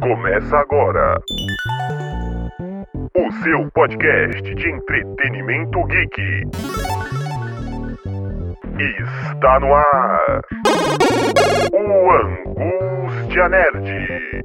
Começa agora. O seu podcast de entretenimento geek. Está no ar. O Angústia Nerd.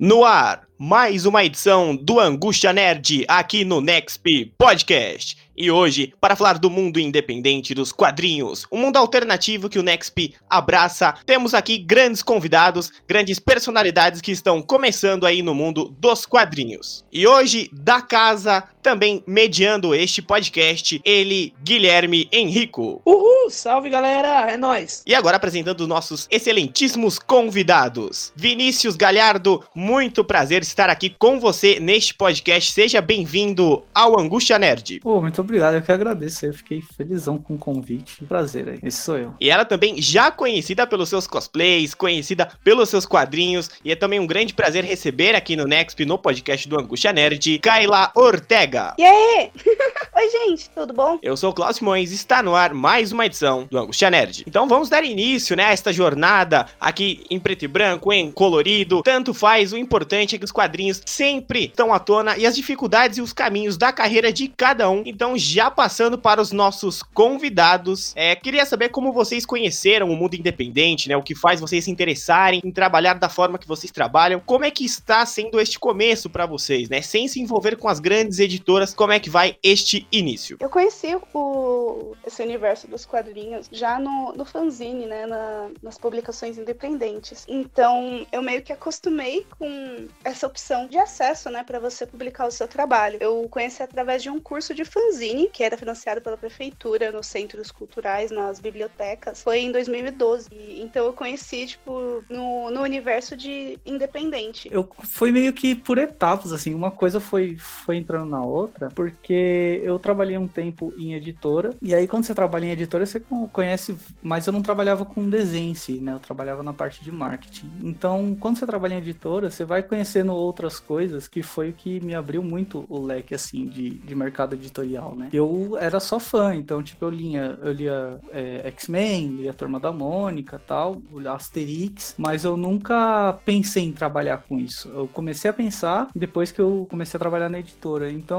No ar, mais uma edição do Angústia Nerd aqui no Nexp Podcast. E hoje, para falar do mundo independente dos quadrinhos, um mundo alternativo que o Nexp abraça, temos aqui grandes convidados, grandes personalidades que estão começando aí no mundo dos quadrinhos. E hoje, da casa, também mediando este podcast, ele, Guilherme Henrico. Uhul, salve galera, é nóis. E agora apresentando os nossos excelentíssimos convidados. Vinícius Galhardo, muito prazer estar aqui com você neste podcast. Seja bem-vindo ao Angústia Nerd. Pô, muito obrigado, eu que agradeço. Eu fiquei felizão com o convite. Prazer aí, esse sou eu. E ela também já conhecida pelos seus cosplays, conhecida pelos seus quadrinhos, e é também um grande prazer receber aqui no Nexp, no podcast do Angústia Nerd, Kaila Ortega. E aí? Oi, gente, tudo bom? Eu sou o Klaus Simões e está no ar mais uma edição do Angústia Nerd. Então vamos dar início, né, a esta jornada aqui em preto e branco, em colorido, tanto faz, o importante é que os quadrinhos sempre estão à tona e as dificuldades e os caminhos da carreira de cada um. Então já passando para os nossos convidados, é, queria saber como vocês conheceram o mundo independente, né? O que faz vocês se interessarem em trabalhar da forma que vocês trabalham. Como é que está sendo este começo para vocês, né? Sem se envolver com as grandes editoras, como é que vai este início? Eu conheci o, esse universo dos quadrinhos já no, no fanzine, né? Na, nas publicações independentes. Então eu meio que acostumei com essa opção de acesso, né? Para você publicar o seu trabalho. Eu conheci através de um curso de fanzine, que era financiado pela prefeitura nos centros culturais, nas bibliotecas. Foi em 2012. E, então eu conheci, tipo, no, no universo de independente. Eu foi meio que por etapas, assim, uma coisa foi, foi entrando na outra, porque eu trabalhei um tempo em editora, e aí quando você trabalha em editora, você conhece, mas eu não trabalhava com desenho si, né? Eu trabalhava na parte de marketing. Então, quando você trabalha em editora, você vai conhecendo outras coisas, que foi o que me abriu muito o leque, assim, de, de mercado editorial, né? Eu era só fã, então, tipo, eu lia, eu lia é, X-Men, lia Turma da Mônica tal, Asterix, mas eu nunca pensei em trabalhar com isso. Eu comecei a pensar depois que eu comecei a trabalhar na editora. Então,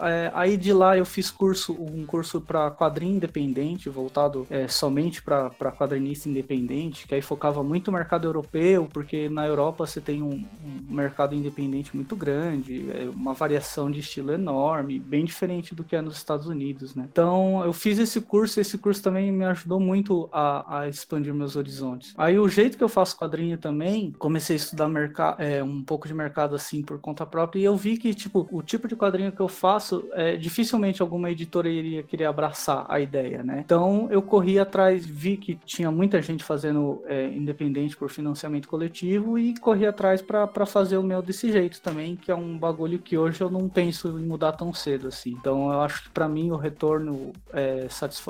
é, aí de lá eu fiz curso, um curso para quadrinho independente, voltado é, somente para quadrinista independente, que aí focava muito no mercado europeu, porque na Europa você tem um, um mercado independente muito grande, é uma variação de estilo enorme, bem diferente do que é nos Estados Unidos, né? Então, eu fiz esse curso, esse curso também me ajudou muito a, a expandir meus horizontes. Aí, o jeito que eu faço quadrinho também, comecei a estudar é, um pouco de mercado assim por conta própria, e eu vi que, tipo, o tipo de quadrinho que eu faço, é, dificilmente alguma editora iria querer abraçar a ideia, né? Então, eu corri atrás, vi que tinha muita gente fazendo é, independente por financiamento coletivo e corri atrás para fazer o meu desse jeito também, que é um bagulho que hoje eu não penso em mudar tão cedo assim. Então, eu acho que para mim o retorno é,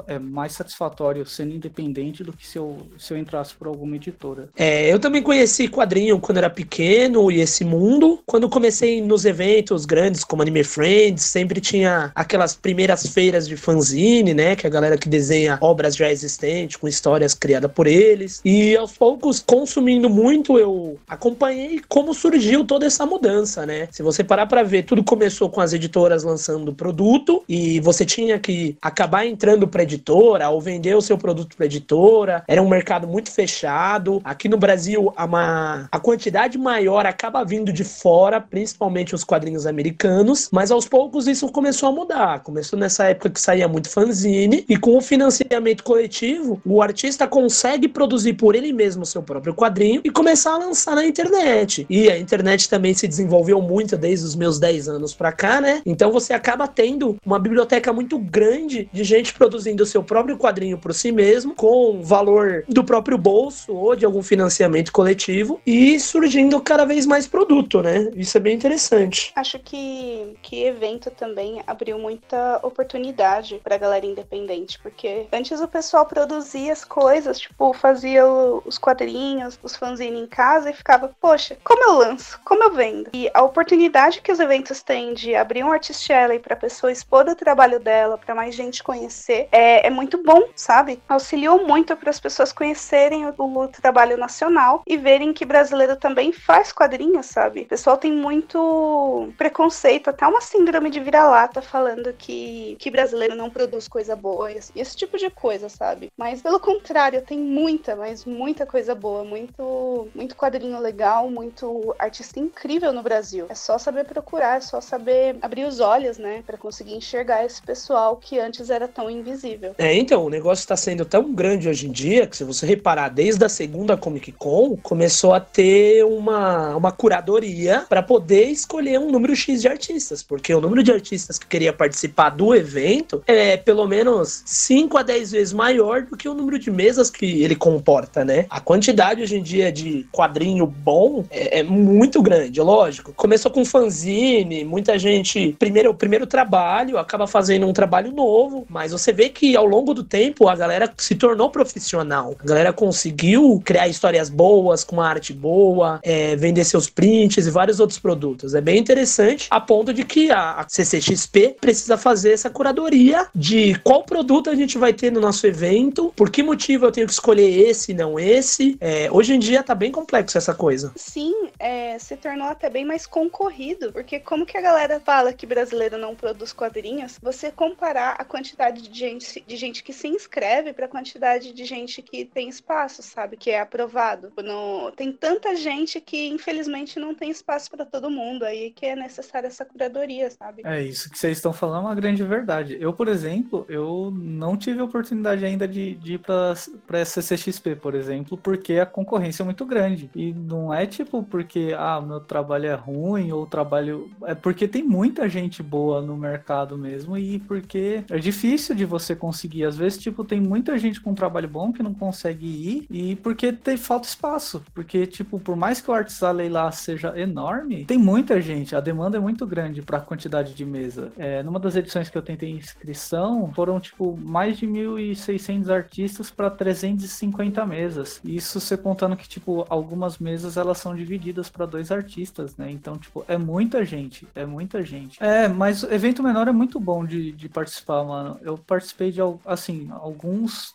é, mais satisfatório sendo independente do que se eu, se eu entrasse por alguma editora. É, eu também conheci quadrinho quando era pequeno e esse mundo. Quando comecei nos eventos grandes como Anime Friends, sempre tinha aquelas primeiras feiras de fanzine, né? Que é a galera que desenha obras já existentes, com histórias criadas por eles. E aos poucos, consumindo muito, eu acompanhei como surgiu toda essa mudança, né? Se você parar para ver, tudo começou com as editoras lançando produto e você tinha que acabar entrando para editora ou vender o seu produto para editora. Era um mercado muito fechado. Aqui no Brasil, a, uma, a quantidade maior acaba vindo de fora, principalmente os quadrinhos americanos. Mas aos poucos isso começou a mudar. Começou nessa época que saía muito fanzine e com o financiamento coletivo, o artista consegue produzir por ele mesmo seu próprio quadrinho e começar a lançar na internet. E a internet também se desenvolveu muito desde os meus 10 anos para cá, né? Então você acaba tendo uma biblioteca muito grande de gente produzindo seu próprio quadrinho por si mesmo, com valor do próprio bolso ou de algum financiamento coletivo e surgindo cada vez mais produto, né? Isso é bem interessante. Acho que, que evento também abriu muita oportunidade pra galera independente, porque antes o pessoal produzia as coisas, tipo, fazia os quadrinhos, os fanzines em casa e ficava, poxa, como eu lanço? Como eu vendo? E a oportunidade que os eventos têm de abrir um Artist Alley pra pessoa expor o trabalho dela, pra mais gente conhecer, é, é muito bom, sabe? Auxiliou muito para as pessoas conhecerem o, o trabalho nacional e verem que brasileiro também faz quadrinhos, sabe? O pessoal tem muito preconceito, até uma síndrome de vira-lata falando que, que brasileiro não produz coisa boa, esse, esse tipo de coisa, sabe? Mas pelo contrário, tem muita, mas muita coisa boa, muito, muito quadrinho legal, muito artista incrível no Brasil. É só saber procurar, é só saber abrir os olhos, né, para conseguir enxergar esse pessoal que antes era tão invisível. É, então, o negócio está sendo tão grande hoje em dia que, se você reparar, desde a segunda Comic Con, começou a ter uma, uma curadoria para poder escolher um número X de artistas, porque o número de artistas que queria participar do evento é pelo menos 5 a 10 vezes maior do que o número de mesas que ele comporta, né? A quantidade hoje em dia de quadrinho bom é, é muito grande, lógico. Começou com fanzine, muita gente. Primeiro, o primeiro trabalho acaba fazendo um trabalho novo, mas você vê que ao longo do tempo a galera se tornou profissional. A galera conseguiu criar histórias boas, com arte boa, é, vender seus prints e vários outros produtos. É bem interessante, a ponto de que a CCXP precisa fazer essa curadoria de qual produto a gente vai ter no nosso evento, por que motivo eu tenho que escolher esse e não esse. É, hoje em dia tá bem complexo essa coisa. Sim, é, se tornou até bem mais concorrido, porque como que a galera fala que brasileiro não produz quadrinhos, você comparar a quantidade de gente, de gente que se inscreve para a quantidade de gente que tem espaço, sabe? Que é aprovado. No, tem tanta gente que, infelizmente, não tem espaço para todo mundo. Aí que é necessária essa curadoria, sabe? É isso que vocês estão falando é uma grande verdade. Eu, por exemplo, eu não tive oportunidade ainda de, de ir para essa CCXP, por exemplo, porque a concorrência é muito grande. E não é tipo porque, ah, meu trabalho é ruim ou trabalho. É porque tem muita gente boa no mercado mesmo e porque é difícil de você conseguir. Às vezes, tipo, tem muita gente com trabalho bom que não consegue ir e porque tem falta espaço. Porque, tipo, por mais que o Arts Alley lá seja enorme, tem muita gente. A demanda é muito grande para quantidade de mesa. É, numa das edições que eu tentei inscrição, foram, tipo, mais de 1.600 artistas para 350 mesas. Isso você contando que, tipo, algumas mesas elas são divididas para dois artistas, né? Então, tipo, é muita gente. É muita gente. É, mas evento menor é muito bom de, de participar, mano. Eu participei de, assim, alguns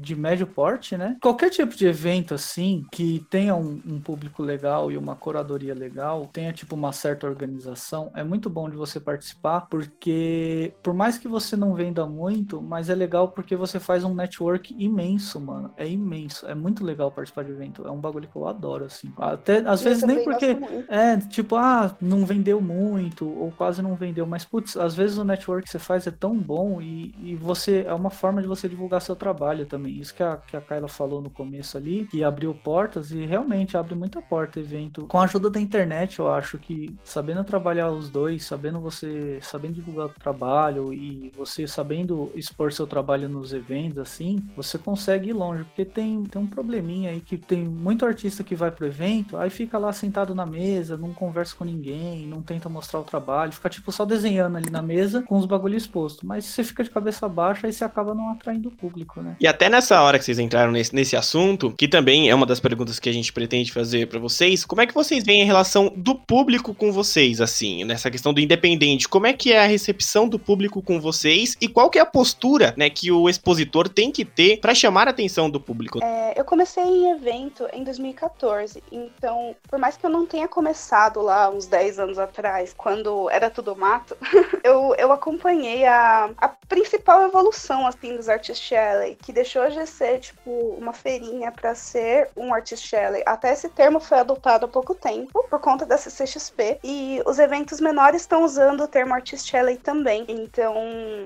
de médio porte, né? Qualquer tipo de evento, assim, que tenha um, um público legal e uma curadoria legal, tenha, tipo, uma certa organização, é muito bom de você participar, porque por mais que você não venda muito, mas é legal porque você faz um network imenso, mano. É imenso. É muito legal participar de evento. É um bagulho que eu adoro, assim. Até, às eu vezes nem porque. É, tipo, ah, não vendeu muito, ou quase não vendeu, mas, putz, às vezes o network que você faz é tão bom e, e você. É uma forma de você divulgar seu trabalho também. Isso que a, que a Kyla falou no começo ali, que abriu portas e realmente abre muita porta evento. Com a ajuda da internet, eu acho que sabendo trabalhar os dois, sabendo você, sabendo divulgar o trabalho e você sabendo expor seu trabalho nos eventos, assim, você consegue ir longe. Porque tem, tem um probleminha aí que tem muito artista que vai pro evento, aí fica lá sentado na mesa, não conversa com ninguém, não tenta mostrar o trabalho, fica tipo só desenhando ali na mesa com os bagulho exposto. Mas você fica de cabeça baixa e você acaba não atraindo o público, né? E até nessa hora que vocês entraram nesse, nesse assunto, que também é uma das perguntas que a gente pretende fazer para vocês, como é que vocês veem a relação do público com vocês, assim, nessa questão do independente? Como é que é a recepção do público com vocês e qual que é a postura, né, que o expositor tem que ter para chamar a atenção do público? É, eu comecei em evento em 2014, então, por mais que eu não tenha começado lá uns 10 anos atrás, quando era tudo mato, eu, eu acompanhei a, a principal evolução, assim, dos Artist Alley, que deixou de ser, tipo, uma feirinha para ser um Artist Alley. Até esse termo foi adotado há pouco tempo, por conta da CCXP, e os eventos menores estão usando o termo Artist Alley também. Então,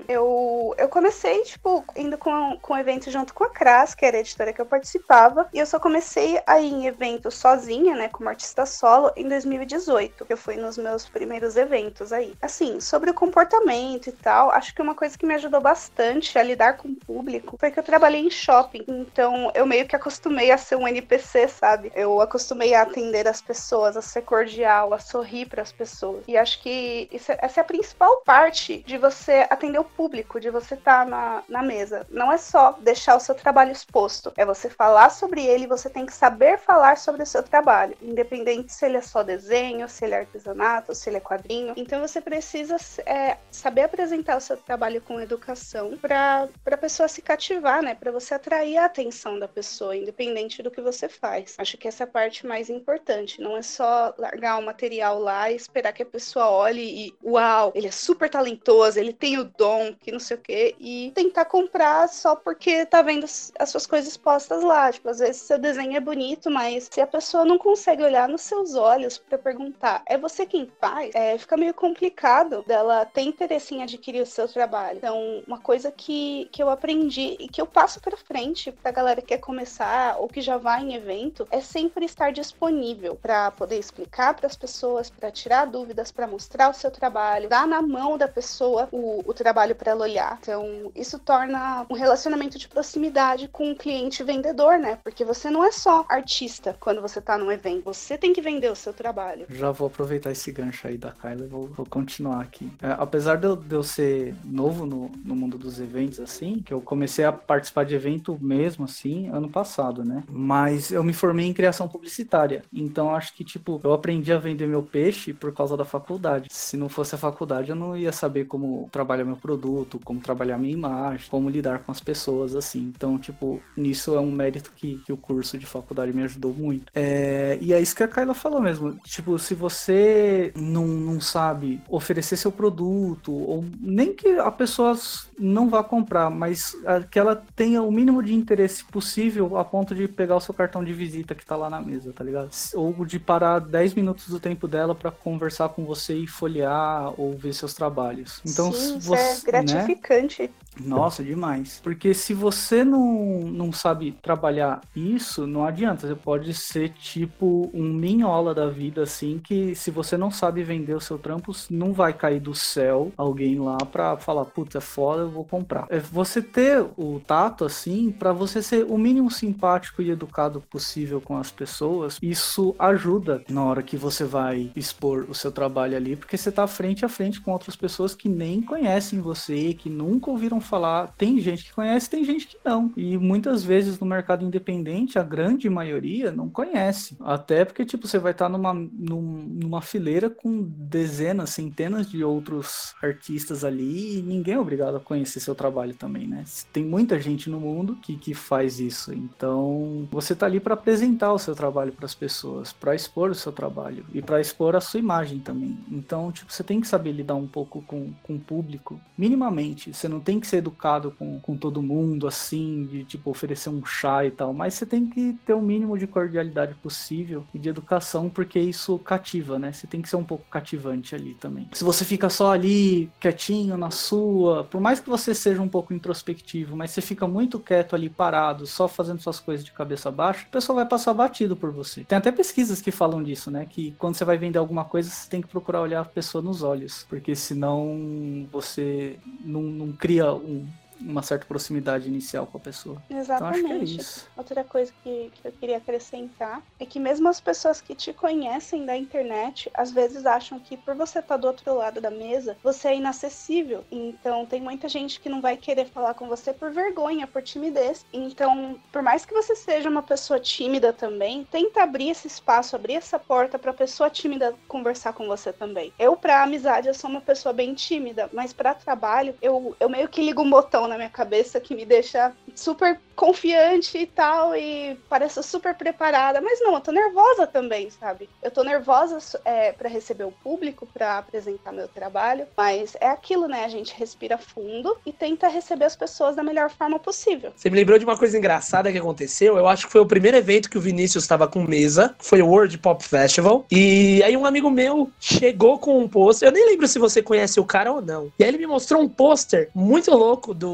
eu, eu comecei, tipo, indo com, com evento junto com a Cras, que era a editora que eu participava, e eu só comecei a ir em eventos sozinha, né, como artista solo, em 2018. Eu fui nos meus primeiros eventos aí. Assim, sobre o comportamento e tal, acho que uma coisa que me ajudou bastante a lidar com o público foi que eu trabalhei em shopping. Então, eu meio que acostumei a ser um NPC, sabe? Eu acostumei a atender as pessoas, a ser cordial, a sorrir para as pessoas. E acho que Isso, essa é a principal parte de você atender o público, de você estar tá na, na mesa. Não é só deixar o seu trabalho exposto, é você falar sobre ele, você tem que saber falar sobre o seu trabalho, independente se ele é só desenho, se ele é artesanato, se ele é quadrinho. Então você precisa é, saber apresentar o seu trabalho com educação para a pessoa se cativar, né? Para você atrair a atenção da pessoa, independente do que você faz. Acho que essa é a parte mais importante. Não é só largar o material lá e esperar que a pessoa olhe uau, ele é super talentoso, ele tem o dom, que não sei o quê, e tentar comprar só porque tá vendo as suas coisas postas lá. Tipo, às vezes seu desenho é bonito, mas se a pessoa não consegue olhar nos seus olhos para perguntar, é você quem faz? É, fica meio complicado dela ter interesse em adquirir o seu trabalho. Então, uma coisa que, que eu aprendi e que eu passo para frente pra galera que quer começar ou que já vai em evento é sempre estar disponível para poder explicar para as pessoas, para tirar dúvidas, para mostrar o seu trabalho, dar na mão da pessoa o, o trabalho para ela olhar. Então, isso torna um relacionamento de proximidade com o cliente vendedor, né? Porque você não é só artista quando você tá num evento, você tem que vender o seu trabalho. Já vou aproveitar esse gancho aí da Kyla e vou, vou continuar aqui. É, apesar de eu, de eu, ser novo no, no mundo dos eventos, assim, que eu comecei a participar de evento mesmo, assim, ano passado, né? Mas eu me formei em criação publicitária. Então acho que, tipo, eu aprendi a vender meu peixe por causa da faculdade. Se não fosse a faculdade, eu não ia saber como trabalhar meu produto, como trabalhar minha imagem, como lidar com as pessoas, assim. Então, tipo, nisso é um mérito que, que o curso de faculdade me ajudou muito. É, e é isso que a Kyla falou mesmo. Tipo, se você não, não sabe oferecer seu produto, ou nem que a pessoa não vá comprar, mas que ela tenha o mínimo de interesse possível a ponto de pegar o seu cartão de visita que tá lá na mesa, tá ligado? Ou de parar 10 minutos do tempo dela para conversar com você e folhear ou ver seus trabalhos. Então, Sim, você, é gratificante. Né? Nossa, demais. Porque se você não, não sabe trabalhar isso, não adianta. Você pode ser tipo um minhola da vida, assim, que se você não sabe vender o seu trampo, não vai cair do céu alguém lá pra falar, puta, é foda, eu vou comprar. É você ter o tato, assim, para você ser o mínimo simpático e educado possível com as pessoas, isso ajuda na hora que você vai expor o seu trabalho ali, porque você tá frente a frente com outras pessoas que nem conhecem você, que nunca ouviram falar. Tem gente que conhece, tem gente que não. E muitas vezes no mercado independente, a grande maioria não conhece. Até porque, tipo, você vai estar numa, numa fileira com dezenas, centenas de outros artistas ali e ninguém é obrigado a conhecer seu trabalho também, né? Tem muita gente no mundo que, que faz isso. Então, você tá ali para apresentar o seu trabalho para as pessoas, para expor o seu trabalho e para expor a sua imagem também. Então, tipo, você tem que saber lidar um pouco com, com o público, minimamente. Você não tem que ser educado com, com todo mundo, assim, de tipo oferecer um chá e tal, mas você tem que ter o mínimo de cordialidade possível e de educação, porque isso cativa, né? Você tem que ser um pouco cativante ali também. Se você fica só ali, quietinho na sua, por mais que você seja um pouco introspectivo, mas você fica muito quieto ali, parado, só fazendo suas coisas de cabeça baixa, o pessoal vai passar batido por você. Tem até pesquisas que falam disso, né? Que quando você vai vender alguma coisa, você tem que procurar olhar a pessoa nos olhos, porque senão você não, não cria um, uma certa proximidade inicial com a pessoa. Exatamente. Então, acho que é isso. Outra coisa que, que eu queria acrescentar é que mesmo as pessoas que te conhecem da internet, às vezes acham que por você estar tá do outro lado da mesa, você é inacessível. Então tem muita gente que não vai querer falar com você por vergonha, por timidez. Então, por mais que você seja uma pessoa tímida também, tenta abrir esse espaço, abrir essa porta para pessoa tímida conversar com você também. Eu para amizade eu sou uma pessoa bem tímida, mas para trabalho eu, eu meio que ligo um botão na minha cabeça que me deixa super confiante e tal, e parece super preparada. Mas não, eu tô nervosa também, sabe? Eu tô nervosa é, para receber o público, para apresentar meu trabalho, mas é aquilo, né? A gente respira fundo e tenta receber as pessoas da melhor forma possível. Você me lembrou de uma coisa engraçada que aconteceu? Eu acho que foi o primeiro evento que o Vinícius estava com mesa, foi o World Pop Festival, e aí um amigo meu chegou com um pôster, eu nem lembro se você conhece o cara ou não, e aí ele me mostrou um pôster muito louco do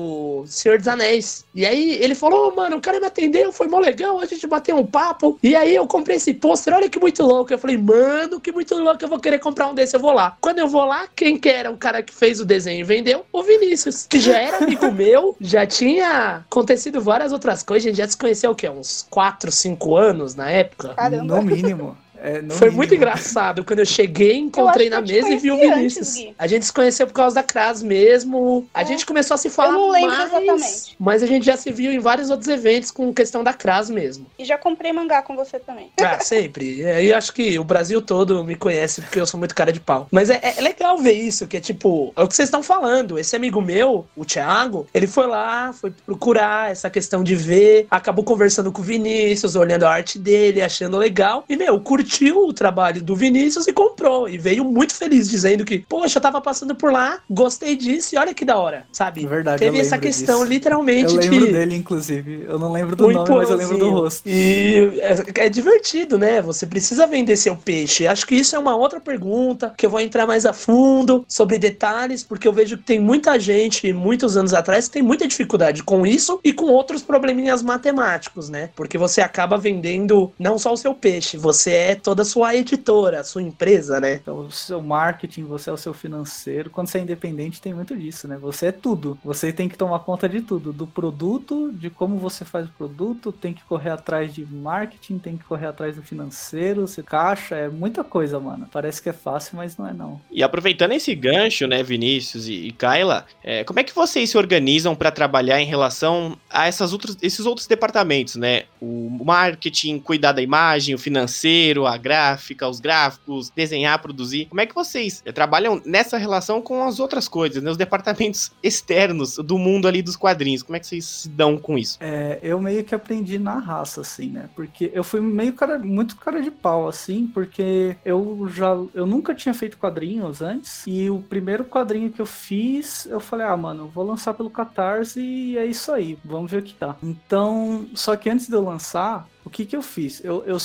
Senhor dos Anéis. E aí ele falou, oh, mano, o cara me atendeu, foi mó legal, a gente bateu um papo. E aí eu comprei esse pôster, olha que muito louco. Eu falei, mano, que muito louco, eu vou querer comprar um desse, eu vou lá. Quando eu vou lá, quem que era o cara que fez o desenho e vendeu? O Vinícius, que já era amigo meu, já tinha acontecido várias outras coisas, a gente já se conheceu o quê? Uns 4, 5 anos na época? Caramba. No mínimo. É, Foi muito engraçado. Quando eu cheguei, encontrei Eu na mesa e vi o antes, Vinícius. Gui. a gente se conheceu por causa da Cras mesmo. A É. gente começou a se falar Eu não lembro mais, exatamente. Mas a gente já se viu em vários outros eventos com questão da Cras mesmo. E já comprei mangá com você também. Ah, sempre. É, E acho que o Brasil todo me conhece porque eu sou muito cara de pau. Mas é, é legal ver isso, que é tipo, é o que vocês estão falando. Esse amigo meu, o Thiago, ele foi lá, foi procurar essa questão de ver, acabou conversando com o Vinícius, olhando a arte dele, achando legal. E, meu, curtiu o trabalho do Vinícius e comprou. E veio muito feliz, dizendo que, poxa, eu tava passando por lá, gostei disso e olha que da hora, sabe? É Verdade, Teve essa questão, disso. literalmente, Eu lembro de. dele, inclusive. Eu não lembro do Um nome, mas eu lembro do rosto. E é, é divertido, né? Você precisa vender seu peixe. Acho que isso é uma outra pergunta que eu vou entrar mais a fundo sobre detalhes, porque eu vejo que tem muita gente, muitos anos atrás, que tem muita dificuldade com isso e com outros probleminhas matemáticos, né? Porque você acaba vendendo não só o seu peixe, você é toda a sua editora, a sua empresa, né? Então, o seu marketing, você é o seu financeiro. Quando você é independente, tem muito disso, né? Você é tudo. Você tem que tomar conta de tudo. Do produto, de como você faz o produto, tem que correr atrás de marketing, tem que correr atrás do financeiro, se caixa, é muita coisa, mano. Parece que é fácil, mas não é não. E aproveitando esse gancho, né, Vinícius e, e Kyla, é, como é que vocês se organizam para trabalhar em relação a essas outros, esses outros departamentos, né? O marketing, cuidar da imagem, o financeiro, a gráfica, os gráficos, desenhar, produzir. Como é que vocês trabalham nessa relação com as outras coisas, né? Os departamentos externos do mundo ali dos quadrinhos. Como é que vocês se dão com isso? É, eu meio que aprendi na raça, assim, né? Porque eu fui meio cara, muito cara de pau, assim, porque eu já, eu nunca tinha feito quadrinhos antes, e o primeiro quadrinho que eu fiz, eu falei, ah, mano, vou lançar pelo Catarse e é isso aí, vamos ver o que dá. Então, só que antes de eu lançar, o que que eu fiz? Eu, eu,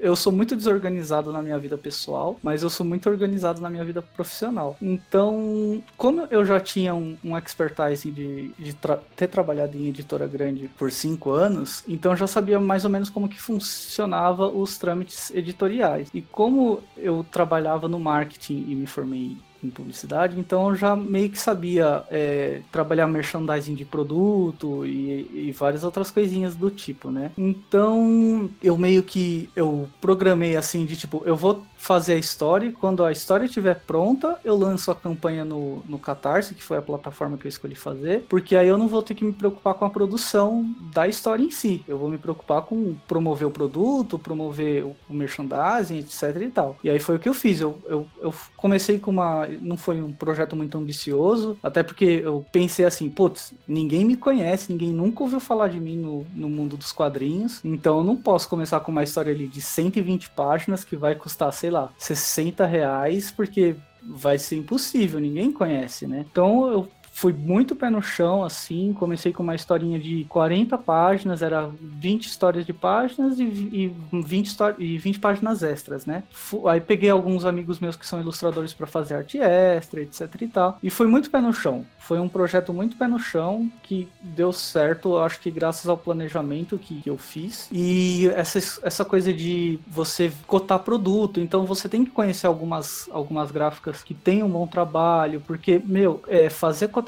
eu sou muito desorganizado na minha vida pessoal, mas eu sou muito organizado na minha vida profissional. Então, como eu já tinha um, um expertise de, de tra ter trabalhado em editora grande por cinco anos, então eu já sabia mais ou menos como que funcionava os trâmites editoriais. E como eu trabalhava no marketing e me formei publicidade, então eu já meio que sabia é, trabalhar merchandising de produto e, e, várias outras coisinhas do tipo, né? Então eu meio que eu programei assim de tipo, eu vou fazer a história, quando a história estiver pronta, eu lanço a campanha no, no Catarse, que foi a plataforma que eu escolhi fazer, porque aí eu não vou ter que me preocupar com a produção da história em si. Eu vou me preocupar com promover o produto, promover o, o merchandising, etc e tal. E aí foi o que eu fiz. Eu, eu, eu comecei com uma. Não foi um projeto muito ambicioso, até porque eu pensei assim, putz, ninguém me conhece, ninguém nunca ouviu falar de mim no, no mundo dos quadrinhos, então eu não posso começar com uma história ali de 120 páginas que vai custar, sei lá, 60 reais, porque vai ser impossível, ninguém conhece, né? Então eu fui muito pé no chão, assim, comecei com uma historinha de 40 páginas, era 20 histórias de páginas e, e, 20, e 20 páginas extras, né? Aí peguei alguns amigos meus que são ilustradores para fazer arte extra, etc e tal, e foi muito pé no chão. Foi um projeto muito pé no chão que deu certo, acho que graças ao planejamento que, que eu fiz. E essa, essa coisa de você cotar produto, então você tem que conhecer algumas, algumas gráficas que têm um bom trabalho, porque, meu, é, fazer cotação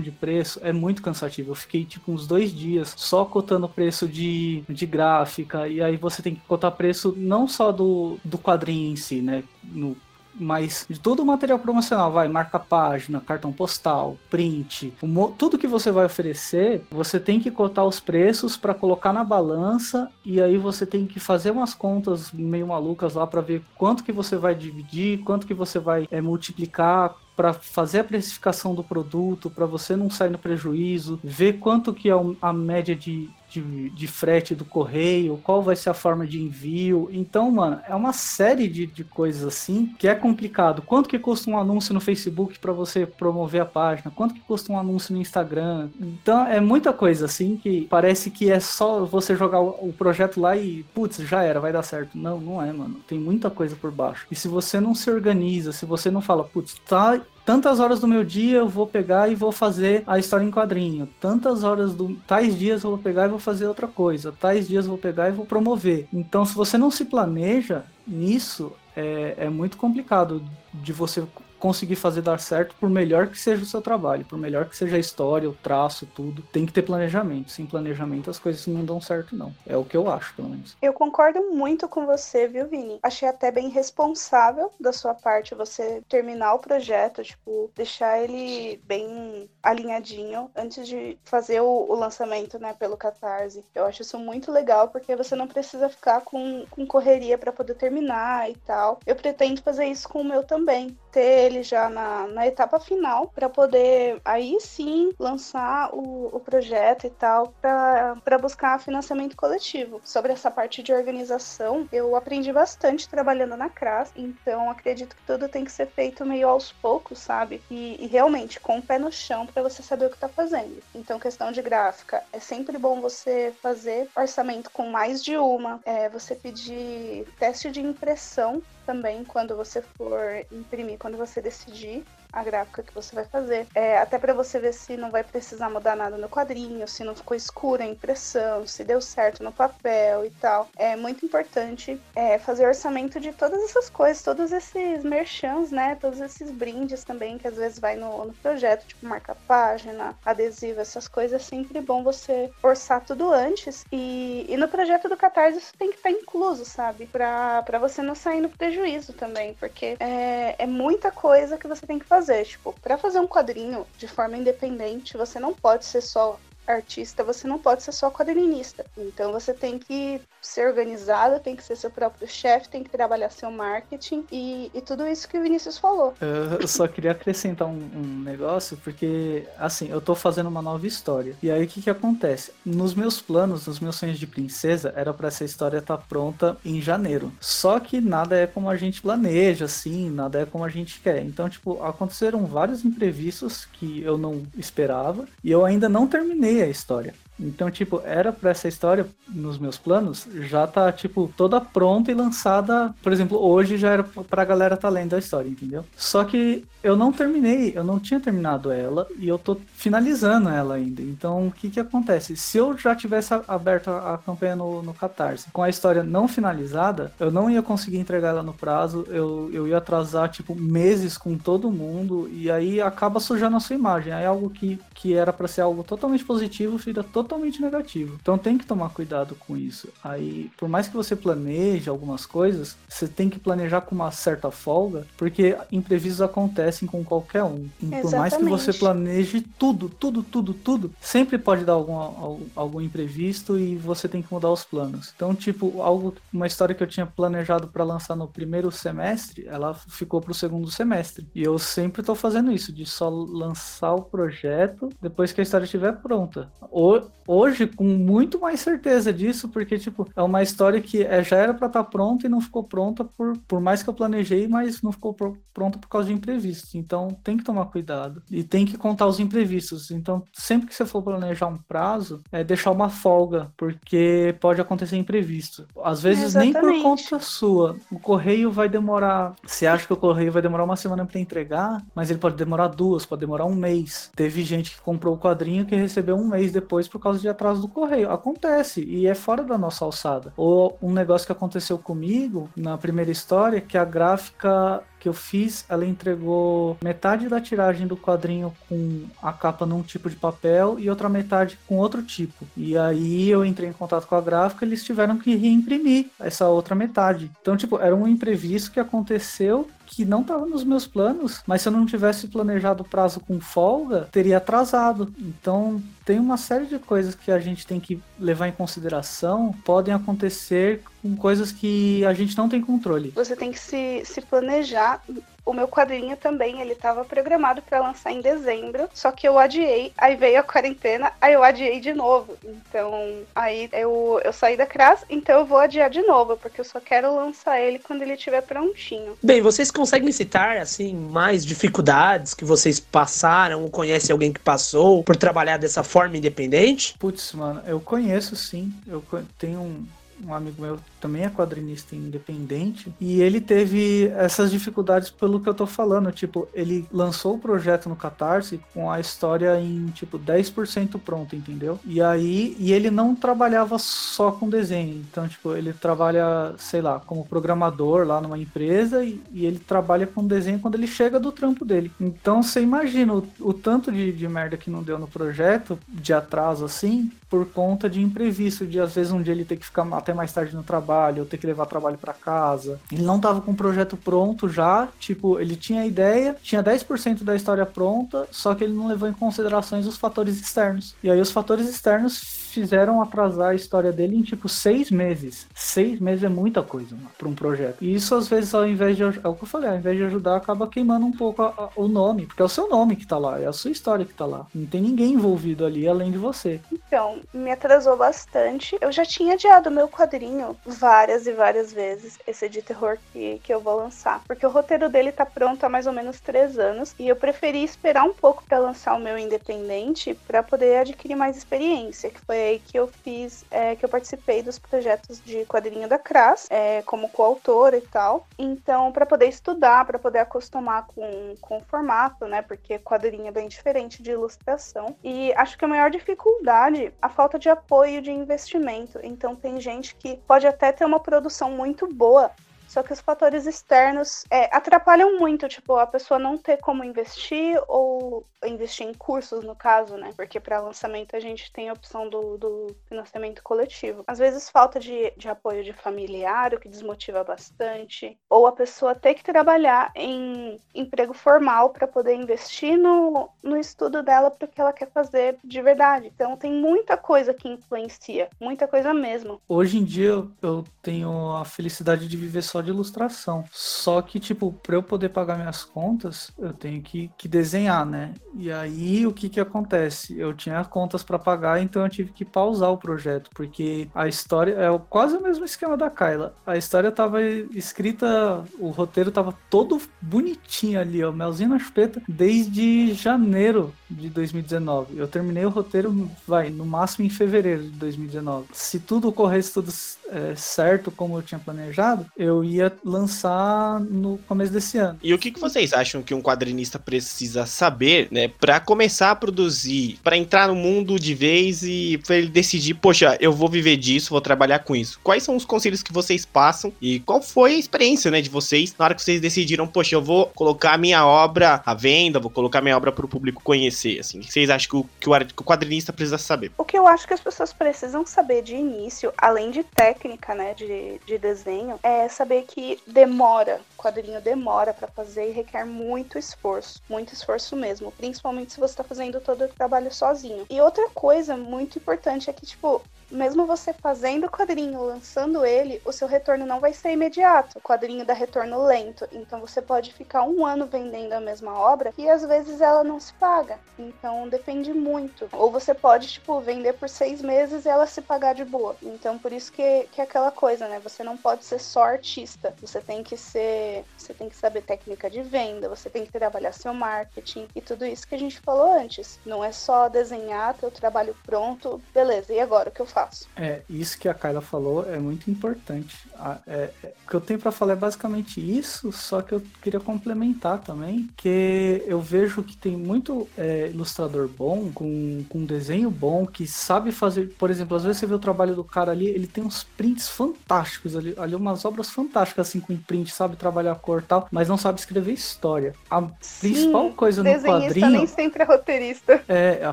de preço é muito cansativo. Eu fiquei tipo uns dois dias só cotando preço de, de gráfica, e aí você tem que cotar preço não só do, do quadrinho em si, né? No mas de todo o material promocional, vai, marca página, cartão postal, print, tudo que você vai oferecer, você tem que cotar os preços para colocar na balança e aí você tem que fazer umas contas meio malucas lá para ver quanto que você vai dividir, quanto que você vai é, multiplicar para fazer a precificação do produto, para você não sair no prejuízo, ver quanto que é a média de, de, de, frete do correio, qual vai ser a forma de envio. Então, mano, é uma série de, de coisas assim que é complicado. Quanto que custa um anúncio no Facebook para você promover a página? Quanto que custa um anúncio no Instagram? Então, é muita coisa assim que parece que é só você jogar o, o projeto lá e, putz, já era, vai dar certo. Não, não é, mano. Tem muita coisa por baixo. E se você não se organiza, se você não fala, putz, tá tantas horas do meu dia eu vou pegar e vou fazer a história em quadrinho. Tantas horas do tais dias eu vou pegar e vou fazer outra coisa. Tais dias eu vou pegar e vou promover. Então, se você não se planeja nisso, é, é muito complicado de você conseguir fazer dar certo, por melhor que seja o seu trabalho, por melhor que seja a história, o traço, tudo, tem que ter planejamento. Sem planejamento as coisas não dão certo, não. É o que eu acho, pelo menos. Eu concordo muito com você, viu, Vini? Achei até bem responsável da sua parte você terminar o projeto, tipo, deixar ele bem alinhadinho antes de fazer o, o lançamento, né, pelo Catarse. Eu acho isso muito legal porque você não precisa ficar com, com correria para poder terminar e tal. Eu pretendo fazer isso com o meu também, ter ele já na, na etapa final para poder aí sim lançar o, o projeto e tal para buscar financiamento coletivo. Sobre essa parte de organização, eu aprendi bastante trabalhando na CRAS, então acredito que tudo tem que ser feito meio aos poucos, sabe? E, e realmente com o pé no chão para você saber o que tá fazendo. Então, questão de gráfica, é sempre bom você fazer orçamento com mais de uma, é, você pedir teste de impressão também quando você for imprimir, quando você decidir a gráfica que você vai fazer. É, até para você ver se não vai precisar mudar nada no quadrinho, se não ficou escura a impressão, se deu certo no papel e tal. É muito importante é, fazer orçamento de todas essas coisas, todos esses merchans, né? Todos esses brindes também que às vezes vai no, no projeto, tipo marca-página, adesivo, essas coisas. É sempre bom você orçar tudo antes. E, e no projeto do Catarse isso tem que estar incluso, sabe? Pra você não sair no prejuízo também, porque é, é muita coisa que você tem que fazer fazer. Tipo, para fazer um quadrinho de forma independente, você não pode ser só artista, você não pode ser só quadrinista. Então você tem que ser organizado, tem que ser seu próprio chefe, tem que trabalhar seu marketing e, e, tudo isso que o Vinícius falou. Eu só queria acrescentar um, um, negócio, porque assim, eu tô fazendo uma nova história. E aí o que que acontece? Nos meus planos, nos meus sonhos de princesa, era para essa história estar tá pronta em janeiro. Só que nada é como a gente planeja, assim, nada é como a gente quer. Então, tipo, aconteceram vários imprevistos que eu não esperava e eu ainda não terminei a história. Então, tipo, era para essa história, nos meus planos, já tá, tipo, toda pronta e lançada. Por exemplo, hoje já era pra galera tá lendo a história, entendeu? Só que eu não terminei, eu não tinha terminado ela e eu tô finalizando ela ainda. Então, o que que acontece? Se eu já tivesse aberto a, campanha no, no Catarse com a história não finalizada, eu não ia conseguir entregar ela no prazo, eu, eu ia atrasar, tipo, meses com todo mundo e aí acaba sujando a sua imagem. Aí algo que, que era para ser algo totalmente positivo vira totalmente totalmente negativo. Então tem que tomar cuidado com isso. Aí, por mais que você planeje algumas coisas, você tem que planejar com uma certa folga, porque imprevistos acontecem com qualquer um. E por mais que você planeje tudo, tudo, tudo, tudo, sempre pode dar algum, algum imprevisto e você tem que mudar os planos. Então, tipo, algo, uma história que eu tinha planejado para lançar no primeiro semestre, ela ficou pro segundo semestre. E eu sempre tô fazendo isso, de só lançar o projeto depois que a história estiver pronta. Ou hoje com muito mais certeza disso, porque, tipo, é uma história que é, já era para estar tá pronta e não ficou pronta por, por mais que eu planejei, mas não ficou pronta por causa de imprevistos. Então, tem que tomar cuidado e tem que contar os imprevistos. Então, sempre que você for planejar um prazo, é deixar uma folga, porque pode acontecer imprevisto. Às vezes, Exatamente. nem por conta sua. O correio vai demorar. Você acha que o correio vai demorar uma semana para entregar, mas ele pode demorar duas, pode demorar um mês. Teve gente que comprou o quadrinho que recebeu um mês depois por causa causa de atraso do correio. Acontece e é fora da nossa alçada. Ou um negócio que aconteceu comigo na primeira história, que a gráfica que eu fiz, ela entregou metade da tiragem do quadrinho com a capa num tipo de papel e outra metade com outro tipo. E aí eu entrei em contato com a gráfica, eles tiveram que reimprimir essa outra metade. Então, tipo, era um imprevisto que aconteceu que não estava nos meus planos, mas se eu não tivesse planejado o prazo com folga, teria atrasado. Então, tem uma série de coisas que a gente tem que levar em consideração, podem acontecer com coisas que a gente não tem controle. Você tem que se, se planejar o meu quadrinho também, ele estava programado para lançar em dezembro, só que eu adiei, aí veio a quarentena, aí eu adiei de novo. Então, aí eu, eu saí da CRAS, então eu vou adiar de novo, porque eu só quero lançar ele quando ele estiver prontinho. Bem, vocês conseguem citar, assim, mais dificuldades que vocês passaram, ou conhece alguém que passou por trabalhar dessa forma independente? Putz, mano, eu conheço sim, eu tenho um um amigo meu também é quadrinista independente, e ele teve essas dificuldades pelo que eu tô falando. Tipo, ele lançou o projeto no Catarse com a história em, tipo, 10% pronta, entendeu? E aí, e ele não trabalhava só com desenho. Então, tipo, ele trabalha, sei lá, como programador lá numa empresa e, e ele trabalha com desenho quando ele chega do trampo dele. Então, você imagina o, o tanto de, de merda que não deu no projeto, de atraso assim, por conta de imprevisto, de às vezes um dia ele ter que ficar até mais tarde no trabalho, ou ter que levar trabalho para casa. Ele não tava com o projeto pronto já, tipo, ele tinha a ideia, tinha 10% da história pronta, só que ele não levou em considerações os fatores externos. E aí os fatores externos fizeram atrasar a história dele em tipo seis meses. Seis meses é muita coisa para um projeto. E isso às vezes, ao invés de. É o que eu falei, ao invés de ajudar, acaba queimando um pouco a, a, o nome, porque é o seu nome que tá lá, é a sua história que tá lá. Não tem ninguém envolvido ali além de você. Então, me atrasou bastante. Eu já tinha adiado meu quadrinho várias e várias vezes, esse de terror que, que eu vou lançar. Porque o roteiro dele tá pronto há mais ou menos três anos. E eu preferi esperar um pouco para lançar o meu independente para poder adquirir mais experiência, que foi aí que eu fiz, é, que eu participei dos projetos de quadrinho da CRAS, é, como coautora e tal. Então, para poder estudar, para poder acostumar com, com o formato, né? Porque quadrinho é bem diferente de ilustração. E acho que a maior dificuldade, a falta de apoio de investimento. Então, tem gente que pode até ter uma produção muito boa, só que os fatores externos é, atrapalham muito, tipo, a pessoa não ter como investir ou investir em cursos, no caso, né? Porque para lançamento a gente tem a opção do, do financiamento coletivo. Às vezes falta de, de apoio de familiar, o que desmotiva bastante, ou a pessoa ter que trabalhar em emprego formal para poder investir no, no estudo dela para o que ela quer fazer de verdade. Então tem muita coisa que influencia, muita coisa mesmo. Hoje em dia eu tenho a felicidade de viver só de ilustração. Só que, tipo, para eu poder pagar minhas contas, eu tenho que, que desenhar, né? E aí o que que acontece? Eu tinha contas para pagar, então eu tive que pausar o projeto, porque a história é quase o mesmo esquema da Kyla. A história tava escrita, o roteiro tava todo bonitinho ali, ó, melzinho na chupeta, desde janeiro de 2019. Eu terminei o roteiro, vai, no máximo em fevereiro de 2019. Se tudo ocorresse tudo é, certo como eu tinha planejado, eu ia lançar no começo desse ano. E o que, que vocês acham que um quadrinista precisa saber, né, para começar a produzir, para entrar no mundo de vez e pra ele decidir, poxa, eu vou viver disso, vou trabalhar com isso? Quais são os conselhos que vocês passam e qual foi a experiência, né, de vocês na hora que vocês decidiram, poxa, eu vou colocar a minha obra à venda, vou colocar minha obra para o público conhecer, assim? O que vocês acham que o, que o quadrinista precisa saber? O que eu acho que as pessoas precisam saber de início, além de técnica, né, de, de desenho, é saber que demora, quadrinho demora para fazer e requer muito esforço, muito esforço mesmo, principalmente se você está fazendo todo o trabalho sozinho. E outra coisa muito importante é que, tipo, mesmo você fazendo o quadrinho, lançando ele, o seu retorno não vai ser imediato. O quadrinho dá retorno lento. Então você pode ficar um ano vendendo a mesma obra e às vezes ela não se paga. Então depende muito. Ou você pode, tipo, vender por seis meses e ela se pagar de boa. Então por isso que, que é aquela coisa, né? Você não pode ser só artista. Você tem que ser. Você tem que saber técnica de venda, você tem que trabalhar seu marketing e tudo isso que a gente falou antes. Não é só desenhar, ter o trabalho pronto, beleza. E agora o que eu faço. É, isso que a Kyla falou é muito importante. É, é, o que eu tenho para falar é basicamente isso, só que eu queria complementar também, que eu vejo que tem muito é, ilustrador bom, com, com desenho bom, que sabe fazer, por exemplo, às vezes você vê o trabalho do cara ali, ele tem uns prints fantásticos ali, ali umas obras fantásticas assim com print, sabe trabalhar a cor e tal, mas não sabe escrever história. A Sim, principal coisa no quadrinho... nem sempre é roteirista. É, a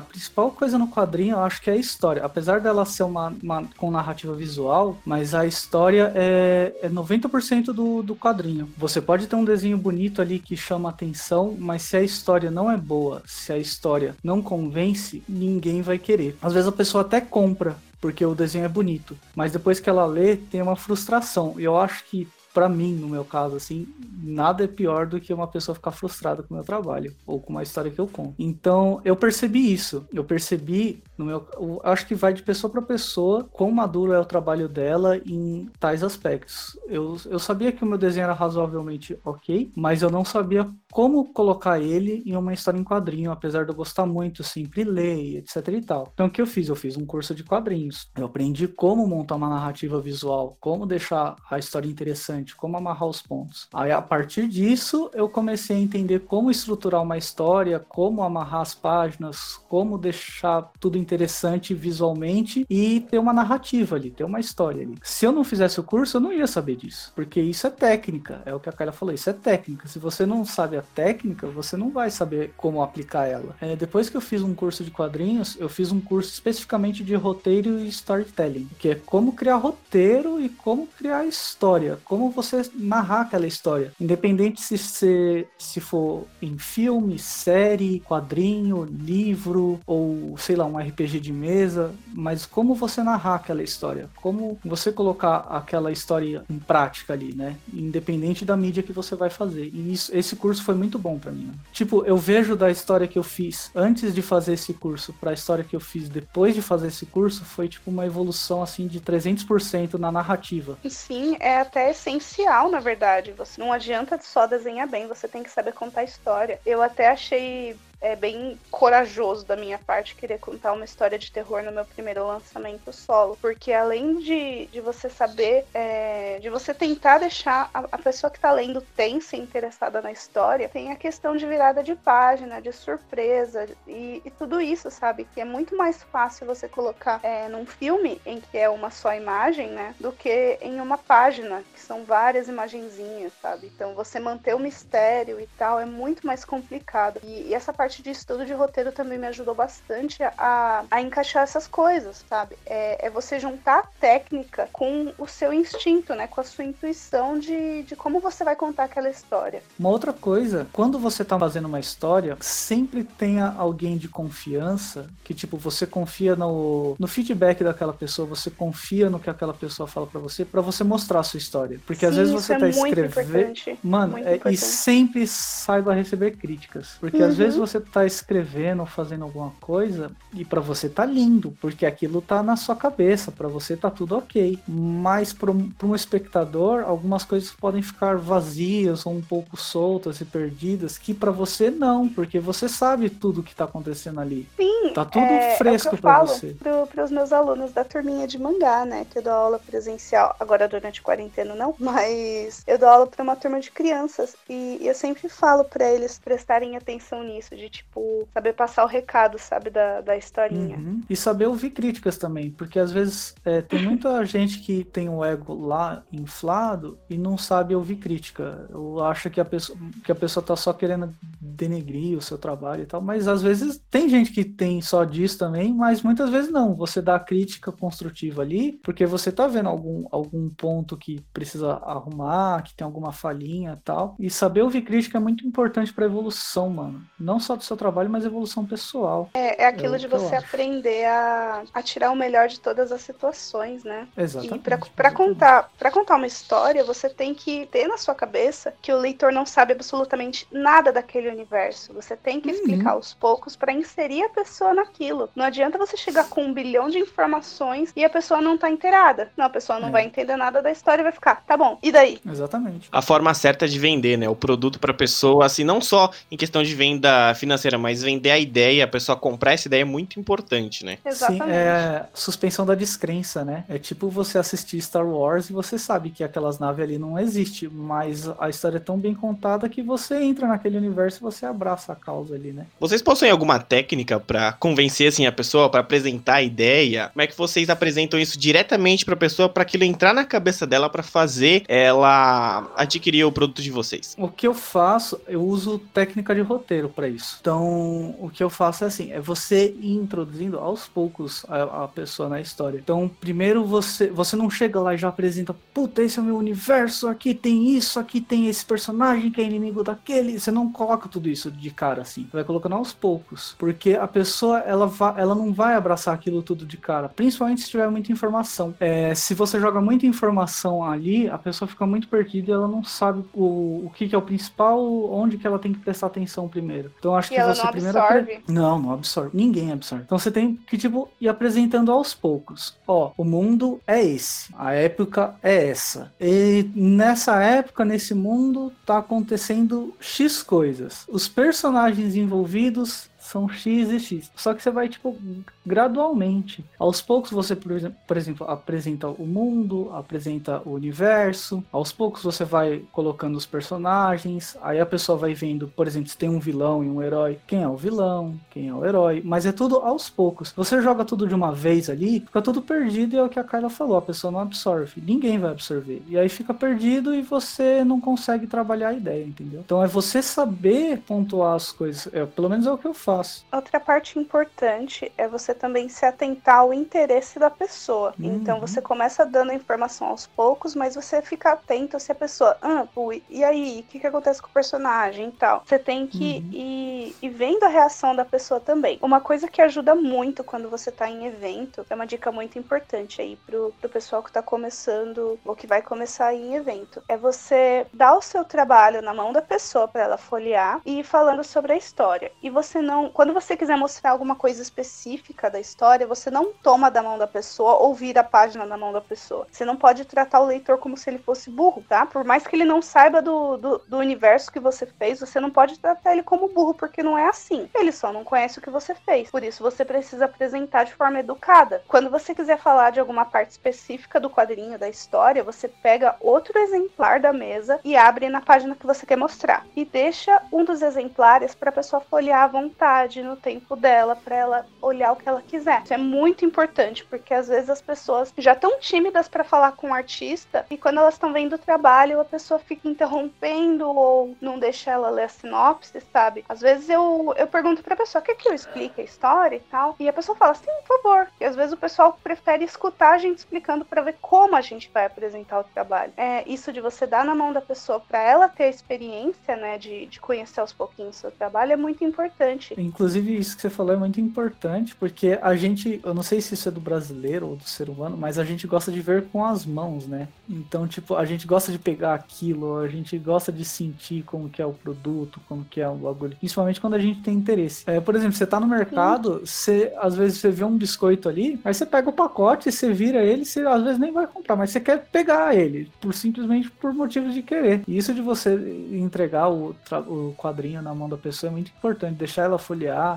principal coisa no quadrinho eu acho que é a história. Apesar dela ser uma uma, uma, com narrativa visual, mas a história é, é 90% do, do quadrinho. Você pode ter um desenho bonito ali que chama atenção, mas se a história não é boa, se a história não convence, ninguém vai querer. Às vezes a pessoa até compra porque o desenho é bonito, mas depois que ela lê, tem uma frustração. E eu acho que para mim, no meu caso, assim, nada é pior do que uma pessoa ficar frustrada com o meu trabalho ou com uma história que eu conto. Então, eu percebi isso. Eu percebi no meu, eu acho que vai de pessoa para pessoa quão maduro é o trabalho dela em tais aspectos. Eu, eu sabia que o meu desenho era razoavelmente ok, mas eu não sabia como colocar ele em uma história em quadrinho, apesar de eu gostar muito, sempre ler, etc e tal. Então o que eu fiz? Eu fiz um curso de quadrinhos. Eu aprendi como montar uma narrativa visual, como deixar a história interessante, como amarrar os pontos. Aí a partir disso eu comecei a entender como estruturar uma história, como amarrar as páginas, como deixar tudo interessante visualmente e ter uma narrativa ali, ter uma história ali. Se eu não fizesse o curso, eu não ia saber disso, porque isso é técnica, é o que a Kyla falou, isso é técnica. Se você não sabe a técnica, você não vai saber como aplicar ela. É, depois que eu fiz um curso de quadrinhos, eu fiz um curso especificamente de roteiro e storytelling, que é como criar roteiro e como criar história, como você narrar aquela história, independente se se, se for em filme, série, quadrinho, livro ou sei lá um RPG de mesa, mas como você narrar aquela história, como você colocar aquela história em prática ali, né? Independente da mídia que você vai fazer. E isso, esse curso foi muito bom para mim. Né? Tipo, eu vejo da história que eu fiz antes de fazer esse curso para a história que eu fiz depois de fazer esse curso, foi tipo uma evolução assim de 300% na narrativa. Sim, é até essencial, na verdade. Você não adianta só desenhar bem, você tem que saber contar história. Eu até achei é bem corajoso da minha parte querer contar uma história de terror no meu primeiro lançamento solo. Porque além de, de você saber, é, de você tentar deixar a, a, pessoa que tá lendo tensa e interessada na história, tem a questão de virada de página, de surpresa e, e tudo isso, sabe? Que é muito mais fácil você colocar é, num filme em que é uma só imagem, né? Do que em uma página, que são várias imagenzinhas, sabe? Então você manter o mistério e tal é muito mais complicado. E, e essa parte parte de estudo de roteiro também me ajudou bastante a, a encaixar essas coisas, sabe? É, é você juntar a técnica com o seu instinto, né? Com a sua intuição de, de como você vai contar aquela história. Uma outra coisa, quando você tá fazendo uma história, sempre tenha alguém de confiança que, tipo, você confia no, no feedback daquela pessoa, você confia no que aquela pessoa fala para você, para você mostrar a sua história. Porque Sim, às vezes você é tá escrevendo. Mano, é, e sempre saiba receber críticas. Porque uhum. às vezes você tá escrevendo, fazendo alguma coisa, e para você tá lindo, porque aquilo tá na sua cabeça, para você tá tudo ok. Mas para um espectador, algumas coisas podem ficar vazias ou um pouco soltas e perdidas, que para você não, porque você sabe tudo que tá acontecendo ali. Sim, tá tudo é, fresco é para você. Para os meus alunos da turminha de mangá, né, que eu dou aula presencial, agora durante a quarentena não, mas eu dou aula para uma turma de crianças e eu sempre falo para eles prestarem atenção nisso, de tipo, saber passar o recado, sabe, da, da historinha. Uhum. E saber ouvir críticas também, porque às vezes é, tem muita gente que tem o ego lá inflado e não sabe ouvir crítica. Eu acho que a pessoa, que a pessoa tá só querendo denegrir o seu trabalho e tal, mas às vezes tem gente que tem só disso também, mas muitas vezes não. Você dá crítica construtiva ali, porque você tá vendo algum, algum ponto que precisa arrumar, que tem alguma falhinha e tal. E saber ouvir crítica é muito importante para evolução, mano. Não só do seu trabalho, mas evolução pessoal. É, é aquilo é de você aprender a, a tirar o melhor de todas as situações, né? Exatamente. E para contar, para contar uma história, você tem que ter na sua cabeça que o leitor não sabe absolutamente nada daquele universo. Você tem que uhum. explicar aos poucos para inserir a pessoa naquilo. Não adianta você chegar com um bilhão de informações e a pessoa não tá inteirada. Não, a pessoa não é. vai entender nada da história e vai ficar, tá bom, e daí? Exatamente. A forma certa de vender, né? O produto para pessoa, assim, não só em questão de venda financeira financeira, mas vender a ideia, a pessoa comprar essa ideia é muito importante, né? Exatamente. Sim, é suspensão da descrença, né? É tipo você assistir Star Wars e você sabe que aquelas naves ali não existem, mas a história é tão bem contada que você entra naquele universo e você abraça a causa ali, né? Vocês possuem alguma técnica para convencer assim a pessoa, para apresentar a ideia? Como é que vocês apresentam isso diretamente para a pessoa para aquilo entrar na cabeça dela para fazer ela adquirir o produto de vocês? O que eu faço, eu uso técnica de roteiro para isso. Então, o que eu faço é assim, é você ir introduzindo aos poucos a, a, pessoa na história. Então, primeiro você, você não chega lá e já apresenta, puta, esse é o meu universo, aqui tem isso, aqui tem esse personagem que é inimigo daquele. Você não coloca tudo isso de cara assim. Vai colocando aos poucos. Porque a pessoa, ela, ela não vai abraçar aquilo tudo de cara. Principalmente se tiver muita informação. É, se você joga muita informação ali, a pessoa fica muito perdida e ela não sabe o, o que, que é o principal, onde que ela tem que prestar atenção primeiro. Então acho que ela você não primeiro. absorve. Não, não absorve. Ninguém absorve. Então você tem que, tipo, ir apresentando aos poucos. Ó, o mundo é esse. A época é essa. E nessa época, nesse mundo, tá acontecendo X coisas. Os personagens envolvidos são X e X. Só que você vai, tipo, gradualmente. Aos poucos você, por exemplo, apresenta o mundo, apresenta o universo. Aos poucos você vai colocando os personagens. Aí a pessoa vai vendo, por exemplo, se tem um vilão e um herói. Quem é o vilão? Quem é o herói? Mas é tudo aos poucos. Você joga tudo de uma vez ali, fica tudo perdido e é o que a Kyla falou. A pessoa não absorve. Ninguém vai absorver. E aí fica perdido e você não consegue trabalhar a ideia, entendeu? Então é você saber pontuar as coisas. É, pelo menos é o que eu faço. Outra parte importante é você também se atentar ao interesse da pessoa. Uhum. Então você começa dando a informação aos poucos, mas você fica atento se a pessoa, ah, pô, e aí, o que, que acontece com o personagem e tal. Você tem que Uhum. ir, ir vendo a reação da pessoa também. Uma coisa que ajuda muito quando você tá em evento, é uma dica muito importante aí pro, pro pessoal que tá começando ou que vai começar em evento, é você dar o seu trabalho na mão da pessoa para ela folhear e ir falando sobre a história. E você não, quando você quiser mostrar alguma coisa específica da história, você não toma da mão da pessoa ou vira a página na mão da pessoa. Você não pode tratar o leitor como se ele fosse burro, tá? Por mais que ele não saiba do, do, do universo que você fez, você não pode tratar ele como burro, porque não é assim. Ele só não conhece o que você fez. Por isso você precisa apresentar de forma educada. Quando você quiser falar de alguma parte específica do quadrinho, da história, você pega outro exemplar da mesa e abre na página que você quer mostrar. E deixa um dos exemplares para a pessoa folhear à vontade, no tempo dela, para ela olhar o que ela quiser. Isso é muito importante, porque às vezes as pessoas já estão tímidas para falar com o artista e quando elas estão vendo o trabalho, a pessoa fica interrompendo ou não deixa ela ler a sinopse, sabe? Às vezes eu, eu pergunto pra pessoa, quer que eu explique a história e tal? E a pessoa fala, sim, por favor. E às vezes o pessoal prefere escutar a gente explicando para ver como a gente vai apresentar o trabalho. É isso de você dar na mão da pessoa para ela ter a experiência, né, de, de conhecer aos pouquinhos o seu trabalho é muito importante. Inclusive, isso que você falou é muito importante, porque a gente, eu não sei se isso é do brasileiro ou do ser humano, mas a gente gosta de ver com as mãos, né? Então, tipo, a gente gosta de pegar aquilo, a gente gosta de sentir como que é o produto, como que é o bagulho, principalmente quando a gente tem interesse. É, por exemplo, você tá no mercado, você, às vezes você vê um biscoito ali, aí você pega o pacote, você vira ele, você às vezes nem vai comprar, mas você quer pegar ele, por simplesmente por motivos de querer. E isso de você entregar o, o quadrinho na mão da pessoa é muito importante, deixar ela folhear.